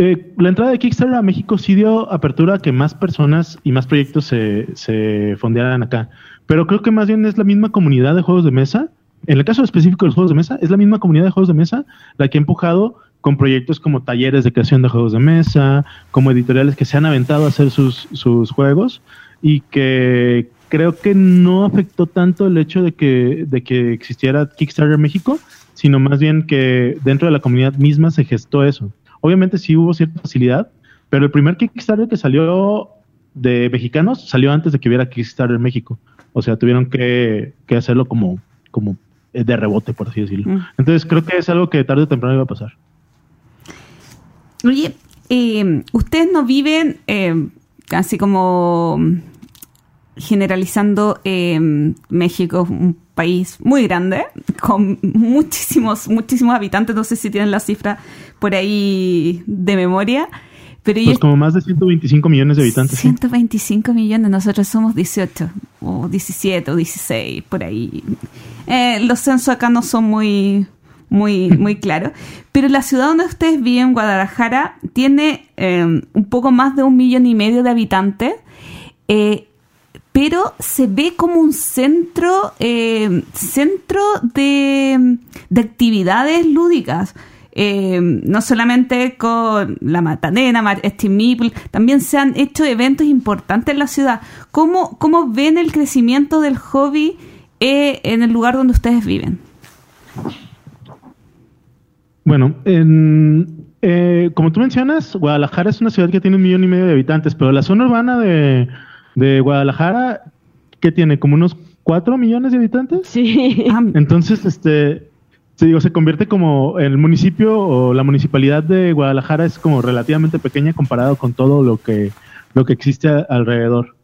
eh, la entrada de Kickstarter a México sí dio apertura a que más personas y más proyectos se, se fondearan acá. Pero creo que más bien es la misma comunidad de juegos de mesa. En el caso específico de los juegos de mesa, es la misma comunidad de juegos de mesa la que ha empujado con proyectos como talleres de creación de juegos de mesa, como editoriales que se han aventado a hacer sus, juegos y que creo que no afectó tanto el hecho de que existiera Kickstarter México, sino más bien que dentro de la comunidad misma se gestó eso. Obviamente sí hubo cierta facilidad, pero el primer Kickstarter que salió de mexicanos salió antes de que hubiera Kickstarter México. O sea, tuvieron que, que hacerlo como, como de rebote, por así decirlo. Mm. Entonces creo que es algo que tarde o temprano iba a pasar. Oye, eh, ustedes no viven eh, casi como generalizando eh, México, un país muy grande, con muchísimos, muchísimos habitantes, no sé si tienen la cifra por ahí de memoria. Pero pues como más de 125 millones de habitantes. 125 millones, nosotros somos 18 o 17 o 16, por ahí. Eh, los censos acá no son muy, muy, muy claros. Pero la ciudad donde ustedes viven, Guadalajara, tiene eh, un poco más de un millón y medio de habitantes. Eh, pero se ve como un centro, centro de, de actividades lúdicas. Eh, no solamente con la Matanena, Meeple, también se han hecho eventos importantes en la ciudad. ¿Cómo, cómo ven el crecimiento del hobby eh, en el lugar donde ustedes viven? Bueno, eh, como tú mencionas, Guadalajara es una ciudad que tiene un millón y medio de habitantes, pero la zona urbana de, de Guadalajara, ¿qué tiene? ¿Como unos cuatro millones de habitantes? Sí. Ah, entonces, este, se, digo, se convierte como el municipio o la municipalidad de Guadalajara es como relativamente pequeña comparado con todo lo que, lo que existe alrededor.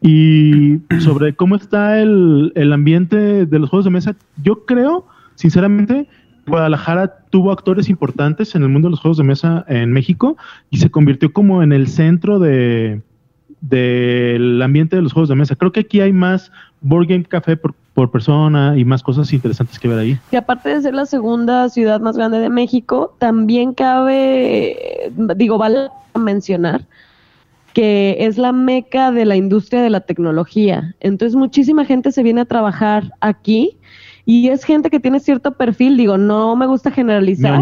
Y sobre cómo está el, el ambiente de los juegos de mesa, yo creo, sinceramente, Guadalajara tuvo actores importantes en el mundo de los juegos de mesa en México y se convirtió como en el centro de del ambiente de los juegos de mesa. Creo que aquí hay más board game café por, por persona y más cosas interesantes que ver ahí. Y aparte de ser la segunda ciudad más grande de México, también cabe, digo, vale mencionar que es la meca de la industria de la tecnología. Entonces muchísima gente se viene a trabajar aquí y es gente que tiene cierto perfil, digo, no me gusta generalizar.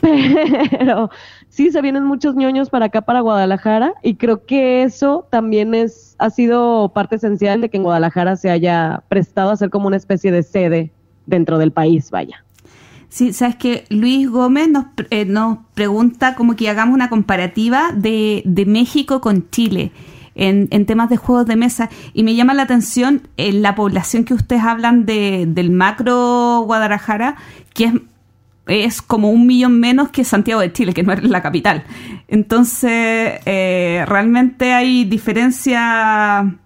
pero sí se vienen muchos ñoños para acá, para Guadalajara, y creo que eso también es, ha sido parte esencial de que en Guadalajara se haya prestado a ser como una especie de sede dentro del país, vaya. Sí, sabes que Luis Gómez nos, eh, nos pregunta como que hagamos una comparativa de, de México con Chile. En, en, temas de juegos de mesa y me llama la atención en la población que ustedes hablan de, del macro Guadalajara, que es es como un millón menos que Santiago de Chile, que no es la capital. Entonces, eh, realmente hay diferencia.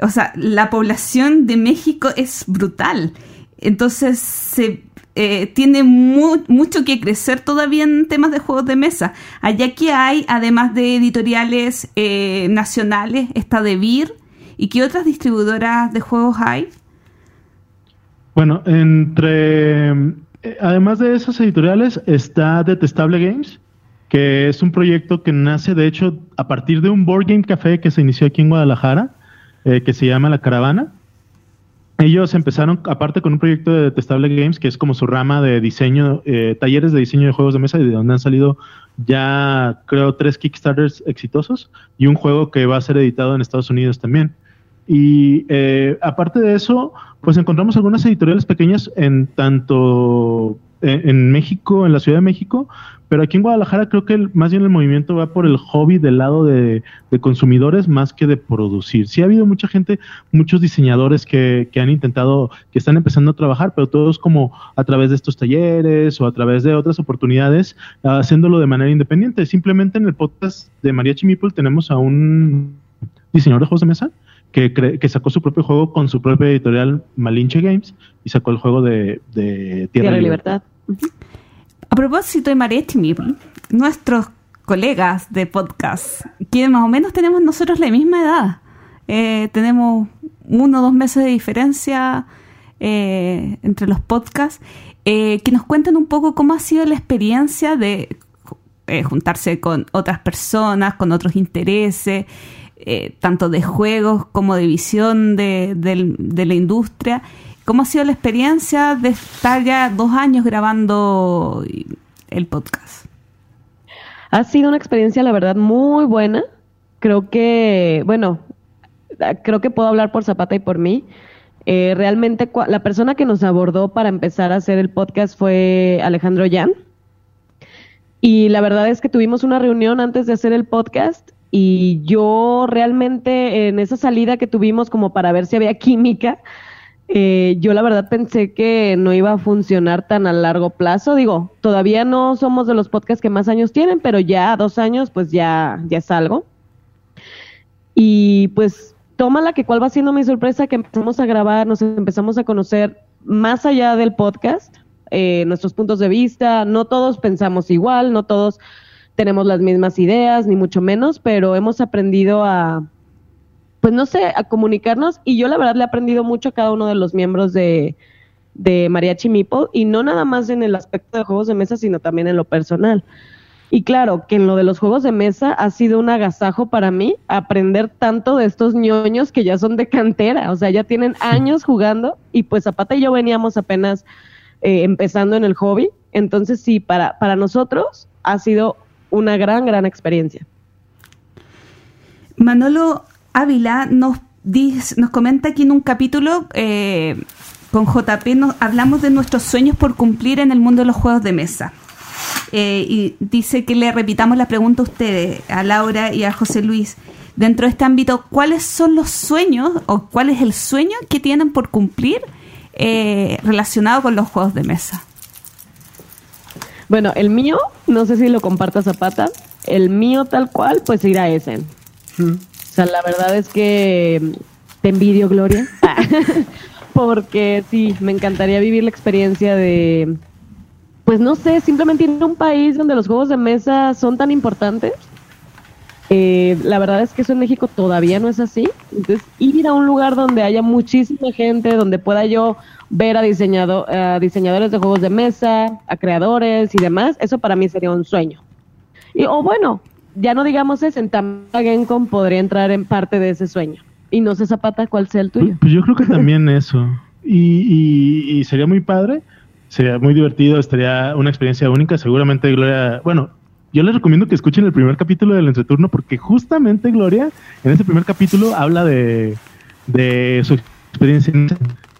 O sea, la población de México es brutal. Entonces, se eh, tiene mucho que crecer todavía en temas de juegos de mesa. Allá que hay, además de editoriales eh, nacionales, está de Vir. ¿Y qué otras distribuidoras de juegos hay? Bueno, entre además de esas editoriales está Detestable Games, que es un proyecto que nace, de hecho, a partir de un board game café que se inició aquí en Guadalajara, eh, que se llama La Caravana. Ellos empezaron, aparte con un proyecto de Detestable Games, que es como su rama de diseño, eh, talleres de diseño de juegos de mesa, y de donde han salido ya, creo, tres Kickstarters exitosos y un juego que va a ser editado en Estados Unidos también. Y eh, aparte de eso, pues encontramos algunas editoriales pequeñas en tanto en, México, en la Ciudad de México, pero aquí en Guadalajara creo que el- más bien el movimiento va por el hobby del lado de, de consumidores más que de producir. Sí ha habido mucha gente, muchos diseñadores que, que han intentado, que están empezando a trabajar, pero todos como a través de estos talleres o a través de otras oportunidades, haciéndolo de manera independiente. Simplemente en el podcast de Mariachi Meeple tenemos a un diseñador de juegos de mesa que, que sacó su propio juego con su propia editorial Malinche Games y sacó el juego de, de Tierra, Tierra y Libertad. A propósito de Meeple, nuestros colegas de podcast, que más o menos tenemos nosotros la misma edad, eh, tenemos uno o dos meses de diferencia eh, entre los podcasts, eh, que nos cuenten un poco cómo ha sido la experiencia de eh, juntarse con otras personas, con otros intereses, eh, tanto de juegos como de visión de, la industria. ¿Cómo ha sido la experiencia de estar ya dos años grabando el podcast? Ha sido una experiencia, la verdad, muy buena. Creo que, bueno, creo que puedo hablar por Zapata y por mí. Eh, realmente la persona que nos abordó para empezar a hacer el podcast fue Alejandro Yan. Y la verdad es que tuvimos una reunión antes de hacer el podcast y yo realmente en esa salida que tuvimos como para ver si había química, eh, yo la verdad pensé que no iba a funcionar tan a largo plazo. Digo, todavía no somos de los podcasts que más años tienen, pero ya dos años pues ya, ya es algo. Y pues tómala que cuál va siendo mi sorpresa que empezamos a grabar, nos empezamos a conocer más allá del podcast, eh, nuestros puntos de vista, no todos pensamos igual, no todos tenemos las mismas ideas, ni mucho menos, pero hemos aprendido a, pues no sé, a comunicarnos. Y yo la verdad le he aprendido mucho a cada uno de los miembros de, de Mariachi Meeple y no nada más en el aspecto de juegos de mesa, sino también en lo personal. Y claro, que en lo de los juegos de mesa ha sido un agasajo para mí aprender tanto de estos ñoños que ya son de cantera, o sea, ya tienen años jugando y pues Zapata y yo veníamos apenas eh, empezando en el hobby, entonces sí, para, para nosotros ha sido una gran, gran experiencia. Manolo Ávila nos, dice- nos comenta aquí en un capítulo eh, con JP, nos, hablamos de nuestros sueños por cumplir en el mundo de los juegos de mesa. Eh, y dice que le repitamos la pregunta a ustedes, a Laura y a José Luis. Dentro de este ámbito, ¿cuáles son los sueños o cuál es el sueño que tienen por cumplir eh, relacionado con los juegos de mesa? Bueno, el mío, no sé si lo comparta Zapata, el mío tal cual, pues ir a Essen. O sea, la verdad es que mm, te envidio, Gloria. Porque sí, me encantaría vivir la experiencia de, pues no sé, simplemente ir a un país donde los juegos de mesa son tan importantes. Eh, la verdad es que eso en México todavía no es así. Entonces, ir a un lugar donde haya muchísima gente, donde pueda yo ver a, diseñado, a diseñadores de juegos de mesa, a creadores y demás, eso para mí sería un sueño. Y, o bueno, ya no digamos ese, en Tampa Gencom podría entrar en parte de ese sueño. Y no sé, Zapata, cuál sea el tuyo. Pues yo creo que también eso. Y, y- y sería muy padre, sería muy divertido, estaría una experiencia única. Seguramente Gloria, bueno, yo les recomiendo que escuchen el primer capítulo del entreturno porque justamente Gloria en ese primer capítulo habla de, de su experiencia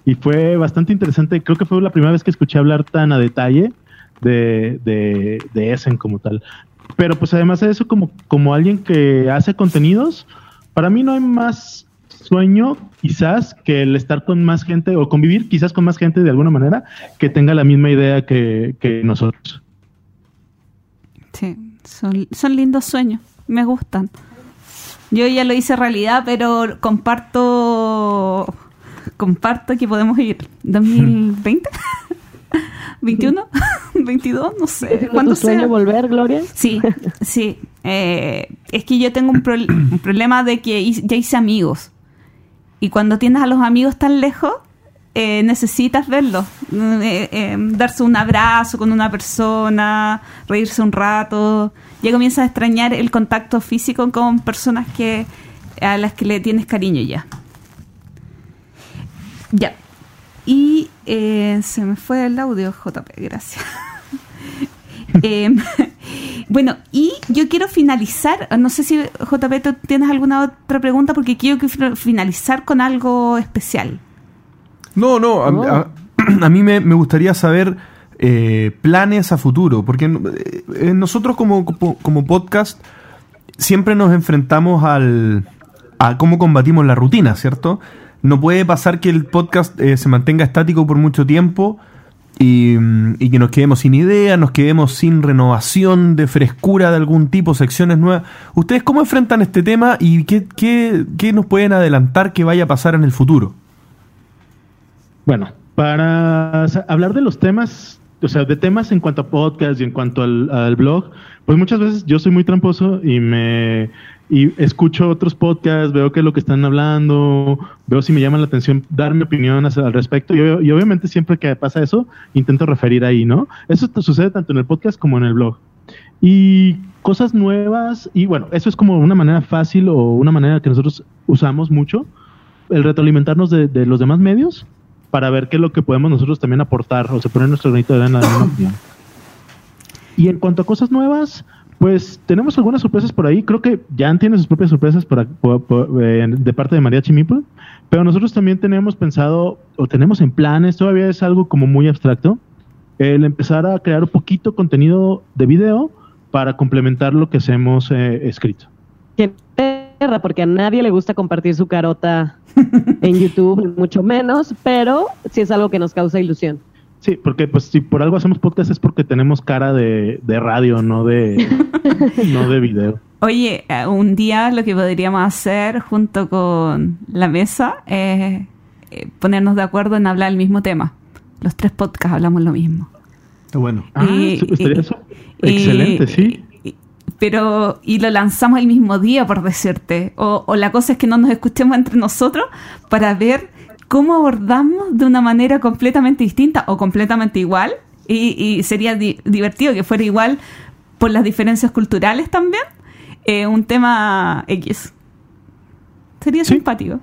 y fue bastante interesante. Creo que fue la primera vez que escuché hablar tan a detalle de, de, de Essen como tal. Pero pues además de eso, como, como alguien que hace contenidos, para mí no hay más sueño quizás que el estar con más gente o convivir quizás con más gente de alguna manera que tenga la misma idea que, que nosotros. Sí, son, son lindos sueños, me gustan. Yo ya lo hice realidad, pero comparto comparto que podemos ir 2020, 21, 22, no sé, ¿Es cuando tu sueño sea. volver, Gloria? Sí, sí. Eh, es que yo tengo un, pro- un problema de que ya hice amigos. Y cuando tienes a los amigos tan lejos, eh, necesitas verlo, eh, eh, darse un abrazo con una persona, reírse un rato, ya comienzas a extrañar el contacto físico con personas que a las que le tienes cariño ya. Ya. Y eh, se me fue el audio, JP, gracias. Em, bueno, y yo quiero finalizar, no sé si JP tú tienes alguna otra pregunta porque quiero finalizar con algo especial. No, no, a, a- a mí me, me gustaría saber eh, planes a futuro, porque eh, eh, nosotros como, como, como podcast siempre nos enfrentamos al, a cómo combatimos la rutina, ¿cierto? No puede pasar que el podcast eh, se mantenga estático por mucho tiempo y, y que nos quedemos sin idea, nos quedemos sin renovación de frescura de algún tipo, secciones nuevas. ¿Ustedes cómo enfrentan este tema y qué, qué, qué nos pueden adelantar que vaya a pasar en el futuro? Bueno, para hablar de los temas, o sea, de temas en cuanto a podcast y en cuanto al, blog, pues muchas veces yo soy muy tramposo y me y escucho otros podcasts, veo qué es lo que están hablando, veo si me llama la atención dar mi opinión al respecto y, y obviamente siempre que pasa eso intento referir ahí, ¿no? Eso sucede tanto en el podcast como en el blog. Y cosas nuevas, y bueno, eso es como una manera fácil o una manera que nosotros usamos mucho, el retroalimentarnos de los demás medios para ver qué es lo que podemos nosotros también aportar o se poner nuestro granito de arena en la opinión. Y en cuanto a cosas nuevas, pues tenemos algunas sorpresas por ahí. Creo que Jan tiene sus propias sorpresas por, por- por- eh, de parte de Mariachi Meeple, pero nosotros también tenemos pensado o tenemos en planes, todavía es algo como muy abstracto, el empezar a crear un poquito contenido de video para complementar lo que hacemos eh, escrito. Porque a nadie le gusta compartir su carota en YouTube, mucho menos, pero sí es algo que nos causa ilusión. Sí, porque pues si por algo hacemos podcast es porque tenemos cara de, de radio, no de, no de video. Oye, eh, un día lo que podríamos hacer junto con la mesa es eh, ponernos de acuerdo en hablar el mismo tema. Los tres podcasts hablamos lo mismo. Bueno. Ah, Y- sí, estaría y- eso. Excelente, y- sí. Pero, y lo lanzamos el mismo día, por decirte. O, o la cosa es que no nos escuchemos entre nosotros para ver cómo abordamos de una manera completamente distinta o completamente igual. Y, y sería di- divertido que fuera igual por las diferencias culturales también. eh, un tema X. Sería Sí. simpático.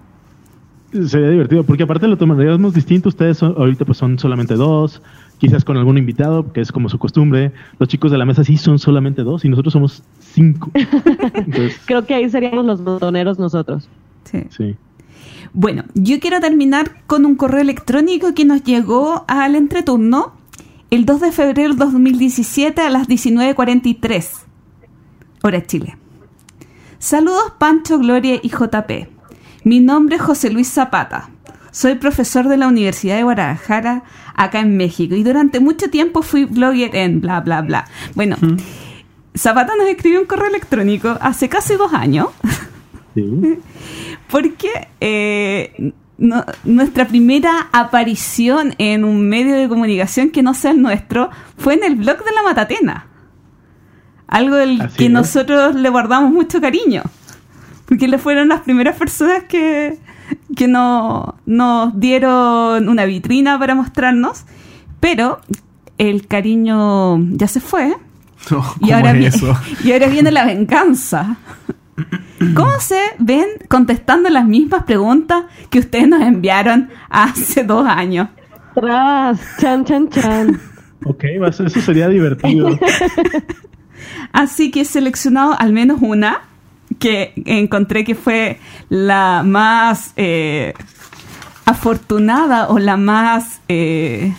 Sería divertido, porque aparte lo tomaríamos distinto. Ustedes son- ahorita pues son solamente dos, quizás con algún invitado, que es como su costumbre. Los chicos de la mesa sí son solamente dos y nosotros somos cinco. Entonces, Creo que ahí seríamos los botoneros nosotros. Sí. sí. Bueno, yo quiero terminar con un correo electrónico que nos llegó al entreturno el 2 de febrero de 2017 a las 19.43, hora Chile. Saludos Pancho, Gloria y JP. Mi nombre es José Luis Zapata. Soy profesor de la Universidad de Guadalajara, acá en México, y durante mucho tiempo fui blogger en bla, bla, bla. Bueno, Zapata nos escribió un correo electrónico hace casi dos años sí. porque eh, no- nuestra primera aparición en un medio de comunicación que no sea el nuestro fue en el blog de la Matatena. Algo del Así que es. nosotros le guardamos mucho cariño. Porque le fueron las primeras personas que, que no- nos dieron una vitrina para mostrarnos. Pero el cariño ya se fue. No, Y ¿cómo ahora, es vi- eso? y ahora viene la venganza. ¿Cómo se ven contestando las mismas preguntas que ustedes nos enviaron hace dos años? Tras, chan, chan, chan. Ok, va a ser- eso sería divertido. Así que he seleccionado al menos una que encontré que fue la más eh, afortunada o la más, eh,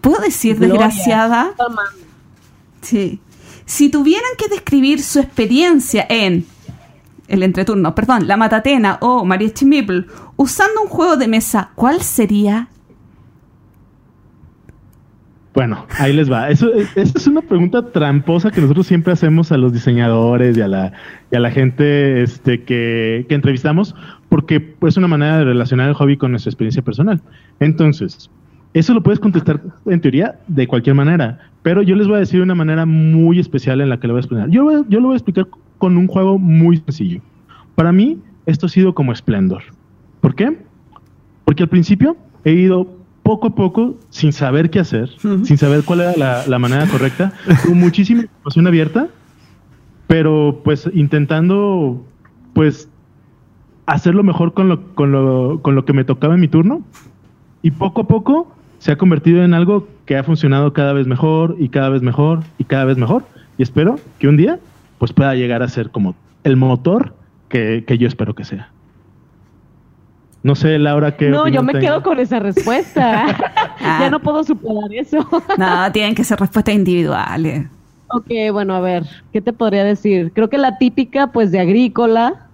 ¿puedo decir Gloria. desgraciada? Sí. Si tuvieran que describir su experiencia en el entreturno, perdón, la Matatena o María Chimipl usando un juego de mesa, ¿cuál sería? Bueno, ahí les va. Eso, esa es una pregunta tramposa que nosotros siempre hacemos a los diseñadores y a la, gente este, que, entrevistamos, porque es una manera de relacionar el hobby con nuestra experiencia personal. Entonces, eso lo puedes contestar en teoría de cualquier manera, pero yo les voy a decir una manera muy especial en la que lo voy a explicar. Yo, yo lo voy a explicar con un juego muy sencillo. Para mí, esto ha sido como Splendor. ¿Por qué? Porque al principio he ido poco a poco, sin saber qué hacer, sin saber cuál era la, la manera correcta, con muchísima información abierta, pero pues intentando pues hacerlo mejor con lo, con, lo, con lo que me tocaba en mi turno. Y poco a poco se ha convertido en algo que ha funcionado cada vez mejor y cada vez mejor y cada vez mejor. Y espero que un día pues pueda llegar a ser como el motor que, que yo espero que sea. No sé, Laura, qué. No, yo me quedo con esa respuesta. ya no puedo superar eso. No, tienen que ser respuestas individuales. ok, bueno, a ver, ¿qué te podría decir? Creo que la típica, pues, de agrícola,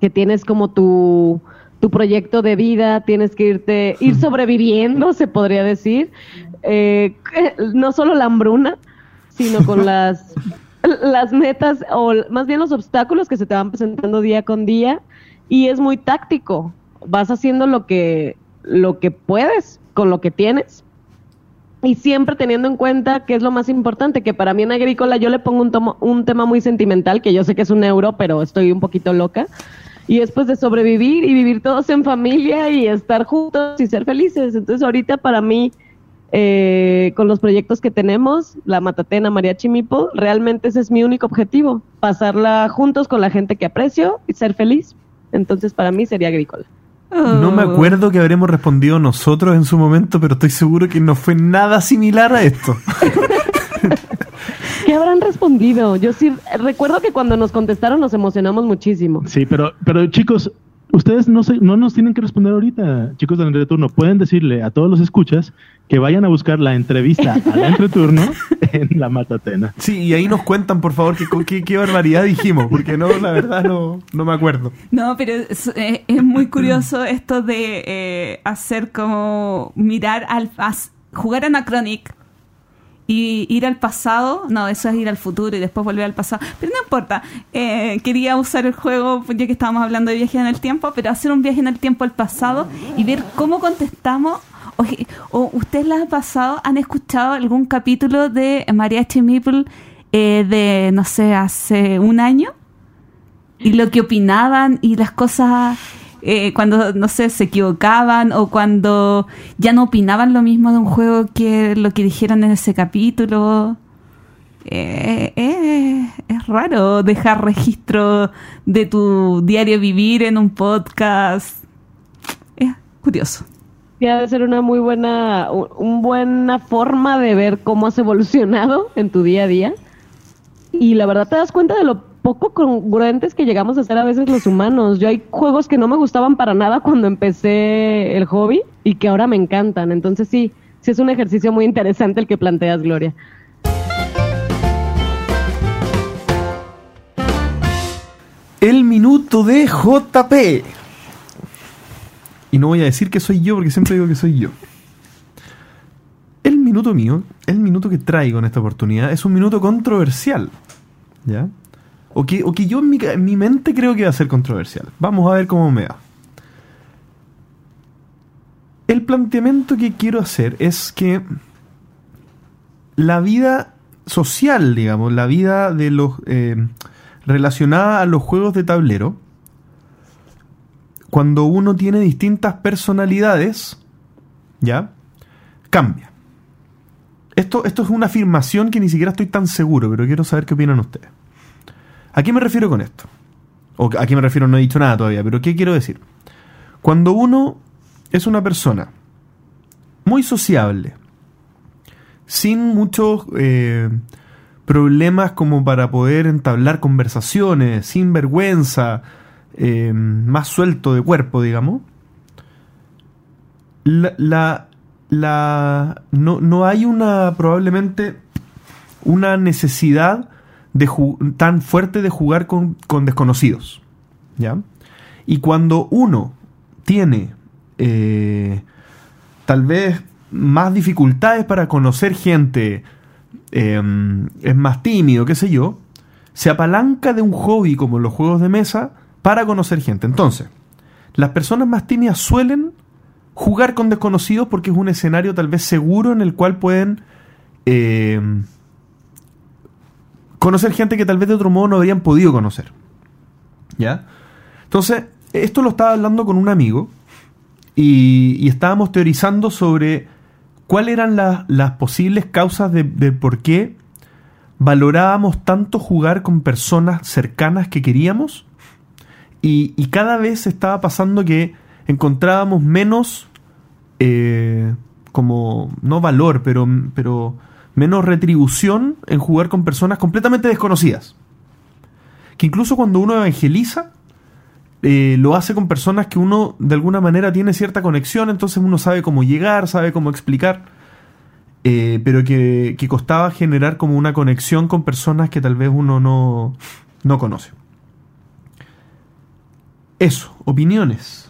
que tienes como tu, tu proyecto de vida, tienes que irte, ir sobreviviendo, se podría decir. Eh, no solo la hambruna, sino con las, las metas, o más bien los obstáculos que se te van presentando día con día. Y es muy táctico. Vas haciendo lo que, lo que puedes con lo que tienes. Y siempre teniendo en cuenta que es lo más importante, que para mí en agrícola yo le pongo un, tomo- un tema muy sentimental, que yo sé que es un euro, pero estoy un poquito loca. Y es pues de sobrevivir y vivir todos en familia y estar juntos y ser felices. Entonces ahorita para mí, eh, con los proyectos que tenemos, la Matatena, Mariachi Mipo, realmente ese es mi único objetivo, pasarla juntos con la gente que aprecio y ser feliz. Entonces para mí sería agrícola. No me Oh. acuerdo que habremos respondido nosotros en su momento, pero estoy seguro que no fue nada similar a esto. ¿Qué habrán respondido? Yo sí recuerdo que cuando nos contestaron nos emocionamos muchísimo. Sí, pero, pero chicos, ustedes no, se, no nos tienen que responder ahorita, chicos del entreturno. Pueden decirle a todos los escuchas que vayan a buscar la entrevista al entreturno en la Matatena. Sí, y ahí nos cuentan, por favor, qué, qué, qué barbaridad dijimos, porque no, la verdad no, no me acuerdo. No, pero es, eh, es muy curioso esto de eh, hacer como mirar al pas- jugar Anachronic y ir al pasado. No, eso es ir al futuro y después volver al pasado. Pero no importa. Eh, quería usar el juego, ya que estábamos hablando de viaje en el tiempo, pero hacer un viaje en el tiempo al pasado y ver cómo contestamos. ¿O ustedes les ha pasado, han escuchado algún capítulo de Mariachi Meeple eh, de, no sé, hace un año? y lo que opinaban y las cosas eh, cuando no sé se equivocaban o cuando ya no opinaban lo mismo de un juego que lo que dijeron en ese capítulo. Eh, eh, es raro dejar registro de tu diario vivir en un podcast. Es curioso. Sí, ha de ser una muy buena, un buena forma de ver cómo has evolucionado en tu día a día. Y la verdad te das cuenta de lo poco congruentes que llegamos a ser a veces los humanos. Yo hay juegos que no me gustaban para nada cuando empecé el hobby y que ahora me encantan. Entonces sí, sí es un ejercicio muy interesante el que planteas, Gloria. El minuto de JP. Y no voy a decir que soy yo porque siempre digo que soy yo. El minuto mío, el minuto que traigo en esta oportunidad, es un minuto controversial. ¿Ya? O que, o que yo en mi, en mi mente creo que va a ser controversial. Vamos a ver cómo me va. El planteamiento que quiero hacer es que la vida social, digamos, la vida de los eh, relacionada a los juegos de tablero, cuando uno tiene distintas personalidades, ¿ya? Cambia. Esto, esto es una afirmación que ni siquiera estoy tan seguro, pero quiero saber qué opinan ustedes. ¿A qué me refiero con esto? O a qué me refiero no he dicho nada todavía, pero ¿qué quiero decir? Cuando uno es una persona muy sociable, sin muchos eh, problemas como para poder entablar conversaciones, sin vergüenza, eh, más suelto de cuerpo, digamos, la, la, la- no, no hay una probablemente una necesidad tan fuerte de jugar con, con desconocidos. ¿Ya? Y cuando uno tiene eh, tal vez más dificultades para conocer gente, eh, es más tímido, qué sé yo, se apalanca de un hobby como los juegos de mesa para conocer gente. Entonces, las personas más tímidas suelen jugar con desconocidos porque es un escenario tal vez seguro en el cual pueden eh, conocer gente que tal vez de otro modo no habrían podido conocer. ¿Ya? Entonces, esto lo estaba hablando con un amigo y, y estábamos teorizando sobre cuáles eran la- las posibles causas de, por qué valorábamos tanto jugar con personas cercanas que queríamos y, y cada vez estaba pasando que encontrábamos menos eh, como no valor pero, pero menos retribución en jugar con personas completamente desconocidas que incluso cuando uno evangeliza eh, lo hace con personas que uno de alguna manera tiene cierta conexión, entonces uno sabe cómo llegar, sabe cómo explicar, eh, pero que, que costaba generar como una conexión con personas que tal vez uno no, no conoce. Eso, opiniones.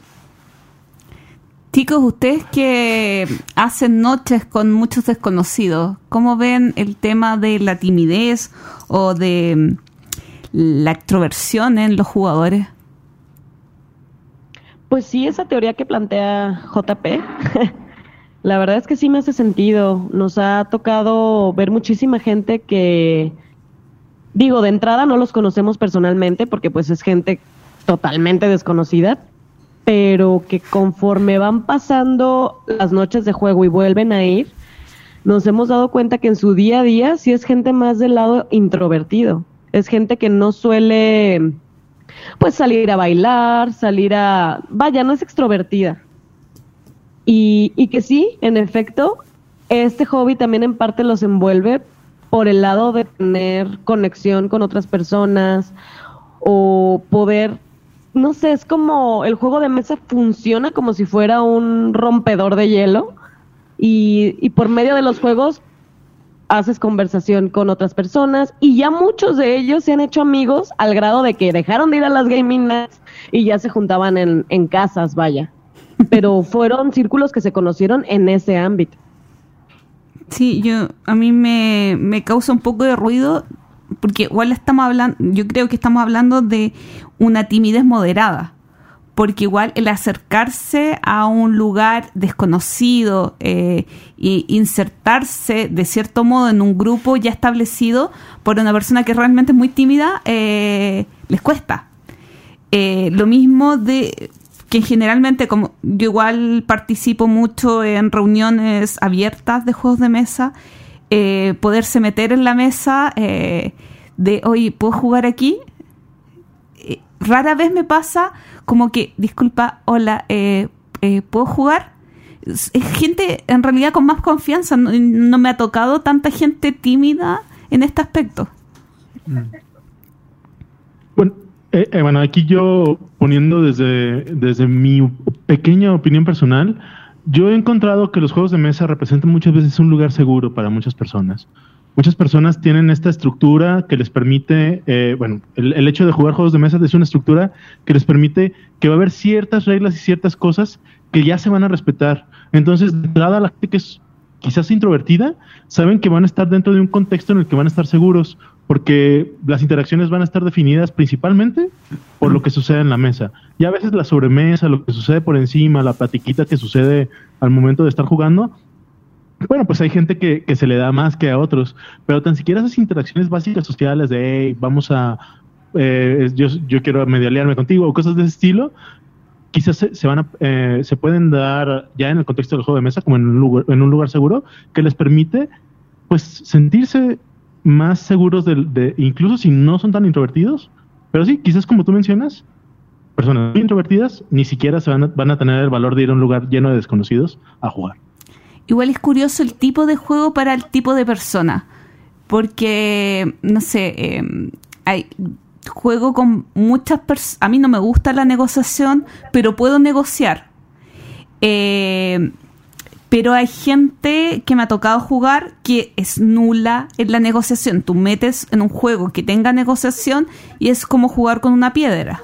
Chicos, ustedes que hacen noches con muchos desconocidos, ¿cómo ven el tema de la timidez o de mm, la extroversión en los jugadores? Pues sí, esa teoría que plantea JP, la verdad es que sí me hace sentido. Nos ha tocado ver muchísima gente que, digo, de entrada no los conocemos personalmente porque pues es gente totalmente desconocida, pero que conforme van pasando las noches de juego y vuelven a ir, nos hemos dado cuenta que en su día a día sí es gente más del lado introvertido. Es gente que no suele pues salir a bailar, salir a... Vaya, no es extrovertida. Y, y que sí, en efecto, este hobby también en parte los envuelve por el lado de tener conexión con otras personas o poder, no sé, es como el juego de mesa funciona como si fuera un rompedor de hielo y, y por medio de los juegos haces conversación con otras personas y ya muchos de ellos se han hecho amigos al grado de que dejaron de ir a las gaming nights y ya se juntaban en, en casas, vaya. Pero fueron círculos que se conocieron en ese ámbito. Sí, yo a mí me, me causa un poco de ruido porque igual estamos hablando, yo creo que estamos hablando de una timidez moderada, porque igual el acercarse a un lugar desconocido e insertarse de cierto modo en un grupo ya establecido por una persona que realmente es muy tímida, eh, les cuesta. Eh, lo mismo de que generalmente, como yo igual participo mucho en reuniones abiertas de juegos de mesa, eh, poderse meter en la mesa eh, de, oye, ¿puedo jugar aquí? Eh, rara vez me pasa como que, disculpa, hola, eh, eh, ¿puedo jugar? Es, gente en realidad con más confianza, no, no me ha tocado tanta gente tímida en este aspecto. Bueno, eh, eh, bueno, aquí yo poniendo desde, desde mi pequeña opinión personal, yo he encontrado que los juegos de mesa representan muchas veces un lugar seguro para muchas personas. Muchas personas tienen esta estructura que les permite, eh, bueno, el, hecho de jugar juegos de mesa es una estructura que les permite que va a haber ciertas reglas y ciertas cosas que ya se van a respetar. Entonces, de entrada, la gente que es quizás introvertida, saben que van a estar dentro de un contexto en el que van a estar seguros, porque las interacciones van a estar definidas principalmente por lo que sucede en la mesa. Y a veces la sobremesa, lo que sucede por encima, la platiquita que sucede al momento de estar jugando, bueno, pues hay gente que, se le da más que a otros, pero tan siquiera esas interacciones básicas sociales de, hey, vamos a, eh, yo, yo quiero medialearme contigo o cosas de ese estilo, quizás se, se van a, eh, se pueden dar ya en el contexto del juego de mesa como en un lugar, en un lugar seguro que les permite pues sentirse más seguros de, de, incluso si no son tan introvertidos, pero sí, quizás como tú mencionas, personas muy introvertidas ni siquiera se van a, van a tener el valor de ir a un lugar lleno de desconocidos a jugar. Igual es curioso el tipo de juego para el tipo de persona, porque, no sé, eh, hay juego con muchas personas, a mí no me gusta la negociación, pero puedo negociar. Eh, pero hay gente que me ha tocado jugar que es nula en la negociación. Tú metes en un juego que tenga negociación y es como jugar con una piedra.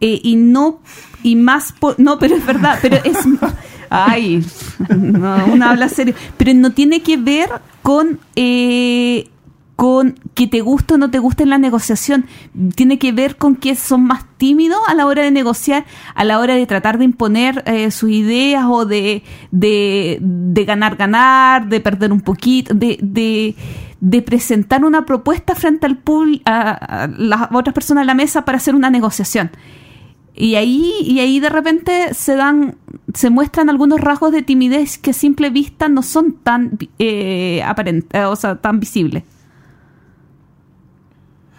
Eh, y no, y más, por, no, pero es verdad, pero es, ay, no, uno habla serio, pero no tiene que ver con, eh, con que te guste o no te guste en la negociación. Tiene que ver con que son más tímidos a la hora de negociar, a la hora de tratar de imponer eh, sus ideas o de, de, de, ganar, ganar, de perder un poquito, de, de, de presentar una propuesta frente al pool, a, las otras personas en la mesa para hacer una negociación. Y ahí, y ahí de repente se dan, se muestran algunos rasgos de timidez que a simple vista no son tan eh, aparentes, o sea, tan visibles.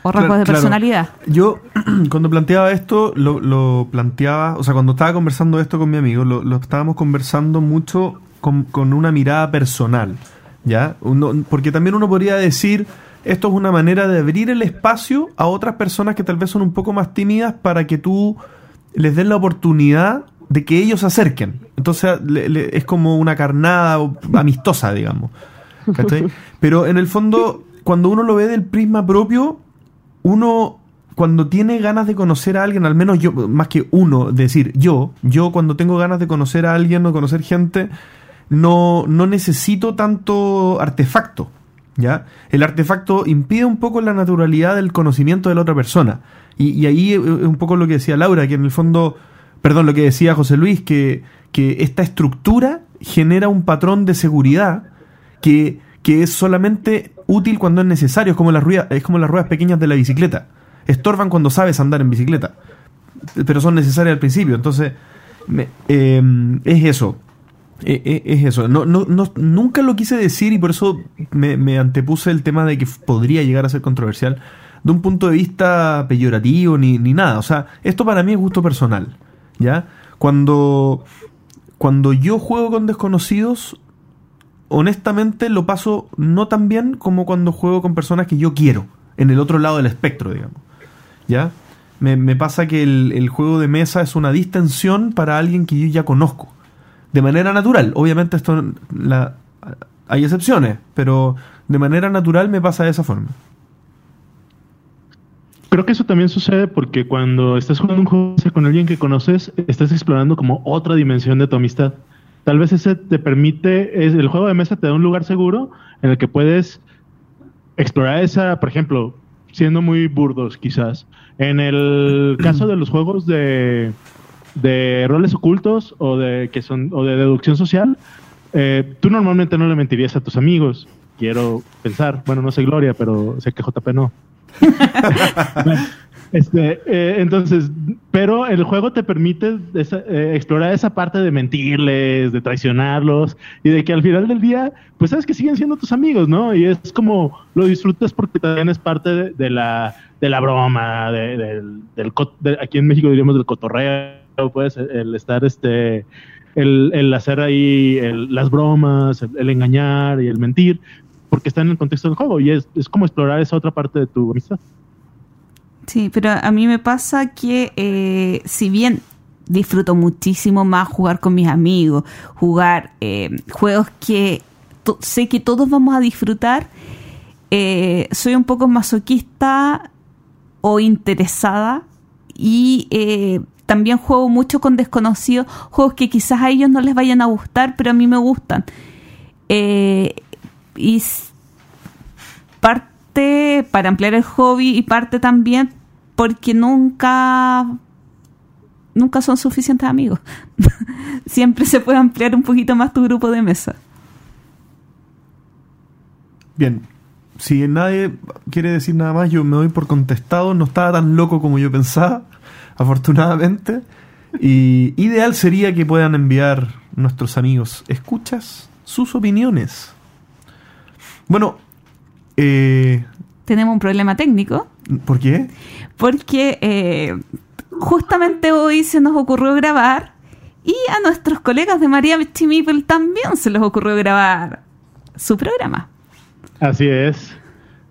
O rasgos Claro, de claro. personalidad. Yo, cuando planteaba esto, lo, lo planteaba, o sea, cuando estaba conversando esto con mi amigo, lo, lo estábamos conversando mucho con, con una mirada personal, ¿ya? Uno- porque también uno podría decir, esto es una manera de abrir el espacio a otras personas que tal vez son un poco más tímidas para que tú les des la oportunidad de que ellos se acerquen. Entonces le- le- es como una carnada amistosa, digamos. ¿Cachai? Pero en el fondo, cuando uno lo ve del prisma propio, uno cuando tiene ganas de conocer a alguien, al menos yo, más que uno, decir yo, yo cuando tengo ganas de conocer a alguien o conocer gente, no, no necesito tanto artefacto. ¿Ya? El artefacto impide un poco la naturalidad del conocimiento de la otra persona. Y, y ahí es un poco lo que decía Laura, que en el fondo, perdón, lo que decía José Luis, que, que esta estructura genera un patrón de seguridad que, que es solamente útil cuando es necesario, es como, las ruedas, es como las ruedas pequeñas de la bicicleta. Estorban cuando sabes andar en bicicleta, pero son necesarias al principio. Entonces, eh, es eso. Eh, eh, es eso. No, no, nunca lo quise decir y por eso me, antepuse el tema de que podría llegar a ser controversial de un punto de vista peyorativo ni, ni nada. O sea, esto para mí es gusto personal. ¿Ya? Cuando, cuando yo juego con desconocidos, honestamente lo paso no tan bien como cuando juego con personas que yo quiero, en el otro lado del espectro, digamos. ¿Ya? Me, me pasa que el, el juego de mesa es una distensión para alguien que yo ya conozco. De manera natural. Obviamente esto la, hay excepciones, pero de manera natural me pasa de esa forma. Creo que eso también sucede porque cuando estás jugando un juego con alguien que conoces, estás explorando como otra dimensión de tu amistad. Tal vez ese te permite, el juego de mesa te da un lugar seguro en el que puedes explorar esa, por ejemplo, siendo muy burdos quizás. En el caso de los juegos de, de roles ocultos o de que son o de deducción social, eh, tú normalmente no le mentirías a tus amigos. Quiero pensar, bueno, no sé Gloria, pero sé que JP no. Este, eh, entonces, pero el juego te permite esa- eh, explorar esa parte de mentirles, de traicionarlos y de que al final del día, pues sabes que siguen siendo tus amigos, ¿no? Y es como lo disfrutas porque también es parte de, de la, de la broma, de- del, del co- de- aquí en México diríamos del cotorreo, pues el, estar, este, el, hacer ahí las bromas, el, engañar y el mentir, porque está en el contexto del juego y es, es como explorar esa otra parte de tu amistad. Sí, pero a mí me pasa que eh, si bien disfruto muchísimo más jugar con mis amigos, jugar eh, juegos que sé que todos vamos a disfrutar, eh, soy un poco masoquista o interesada y también juego mucho con desconocidos, juegos que quizás a ellos no les vayan a gustar, pero a mí me gustan. Eh, y parte para ampliar el hobby y parte también porque nunca nunca son suficientes amigos. Siempre se puede ampliar un poquito más tu grupo de mesa. Bien, si nadie quiere decir nada más, yo me doy por contestado. No estaba tan loco como yo pensaba, afortunadamente. Y ideal sería que puedan enviar nuestros amigos escuchas sus opiniones. Bueno, eh, Tenemos un problema técnico ¿por qué? porque eh, justamente hoy se nos ocurrió grabar y a nuestros colegas de María Chimipel también se les ocurrió grabar su programa. Así es.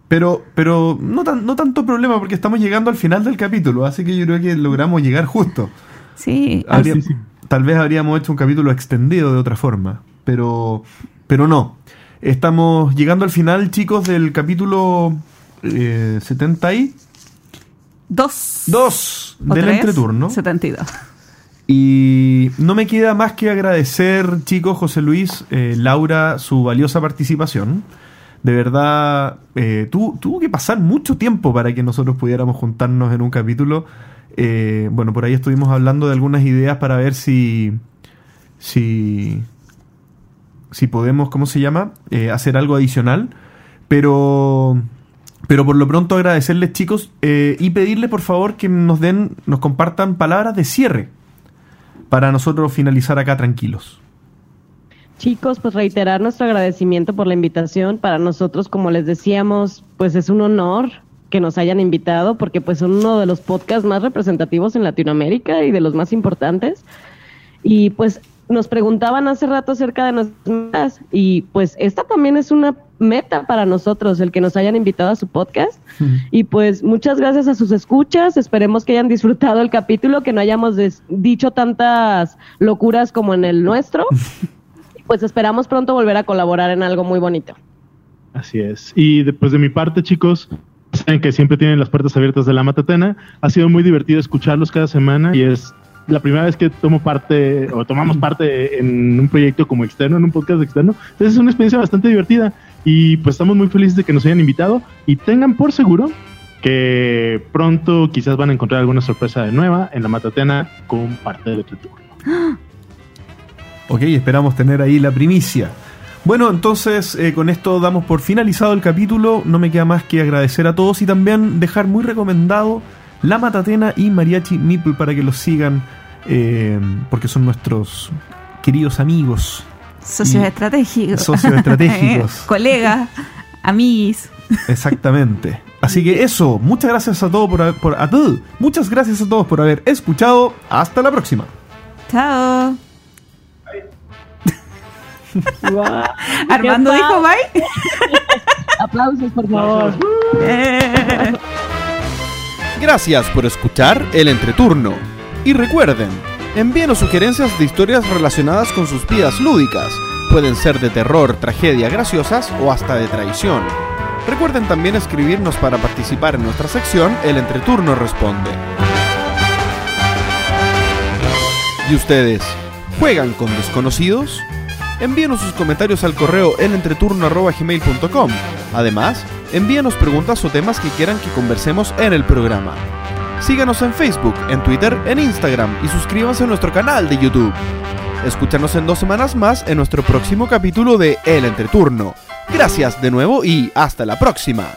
Pero, pero no, tan, no tanto problema porque estamos llegando al final del capítulo, así que yo creo que logramos llegar justo. Sí, Habría- sí, sí. Tal vez habríamos hecho un capítulo extendido de otra forma, pero, pero no. Estamos llegando al final, chicos, del capítulo eh, 72 dos o del tres, entreturno. 72. Y no me queda más que agradecer, chicos, José Luis, eh, Laura, su valiosa participación. De verdad, eh, tu- tuvo que pasar mucho tiempo para que nosotros pudiéramos juntarnos en un capítulo. Eh, bueno, por ahí estuvimos hablando de algunas ideas para ver si. si. si podemos, ¿cómo se llama? Eh, hacer algo adicional. Pero. Pero por lo pronto agradecerles chicos eh, y pedirles por favor que nos den, nos compartan palabras de cierre para nosotros finalizar acá tranquilos. Chicos, pues reiterar nuestro agradecimiento por la invitación. Para nosotros, como les decíamos, pues es un honor que nos hayan invitado porque pues son uno de los podcasts más representativos en Latinoamérica y de los más importantes. Y pues nos preguntaban hace rato acerca de nuestras metas y pues esta también es una meta para nosotros el que nos hayan invitado a su podcast y pues muchas gracias a sus escuchas esperemos que hayan disfrutado el capítulo que no hayamos dicho tantas locuras como en el nuestro pues esperamos pronto volver a colaborar en algo muy bonito Así es. Y después de mi parte, chicos, saben que siempre tienen las puertas abiertas de la Matatena. Ha sido muy divertido escucharlos cada semana y es la primera vez que tomo parte o tomamos parte en un proyecto como externo, en un podcast externo. Entonces es una experiencia bastante divertida y pues estamos muy felices de que nos hayan invitado y tengan por seguro que pronto quizás van a encontrar alguna sorpresa de nueva en la Matatena con parte de tu turno. Ok, esperamos tener ahí la primicia. Bueno, entonces eh, con esto damos por finalizado el capítulo. No me queda más que agradecer a todos y también dejar muy recomendado La Matatena y Mariachi Nipple para que los sigan eh, porque son nuestros queridos amigos. Socios estratégicos. Socios estratégicos. Colegas, amigos. Exactamente. Así que eso, muchas gracias a todos por, por a todos, muchas gracias a todos por haber escuchado. Hasta la próxima. Chao. Armando dijo bye. aplausos por favor Eh. Gracias por escuchar el entreturno. Y recuerden, envíenos sugerencias de historias relacionadas con sus vidas lúdicas. Pueden ser de terror, tragedia, graciosas o hasta de traición. Recuerden también escribirnos para participar en nuestra sección El Entreturno Responde. ¿Y ustedes? ¿Juegan con desconocidos? Envíenos sus comentarios al correo elentreturno.gmail.com. Además, envíenos preguntas o temas que quieran que conversemos en el programa. Síganos en Facebook, en Twitter, en Instagram y suscríbanse a nuestro canal de YouTube. Escúchanos en dos semanas más en nuestro próximo capítulo de El Entreturno. Gracias de nuevo y hasta la próxima.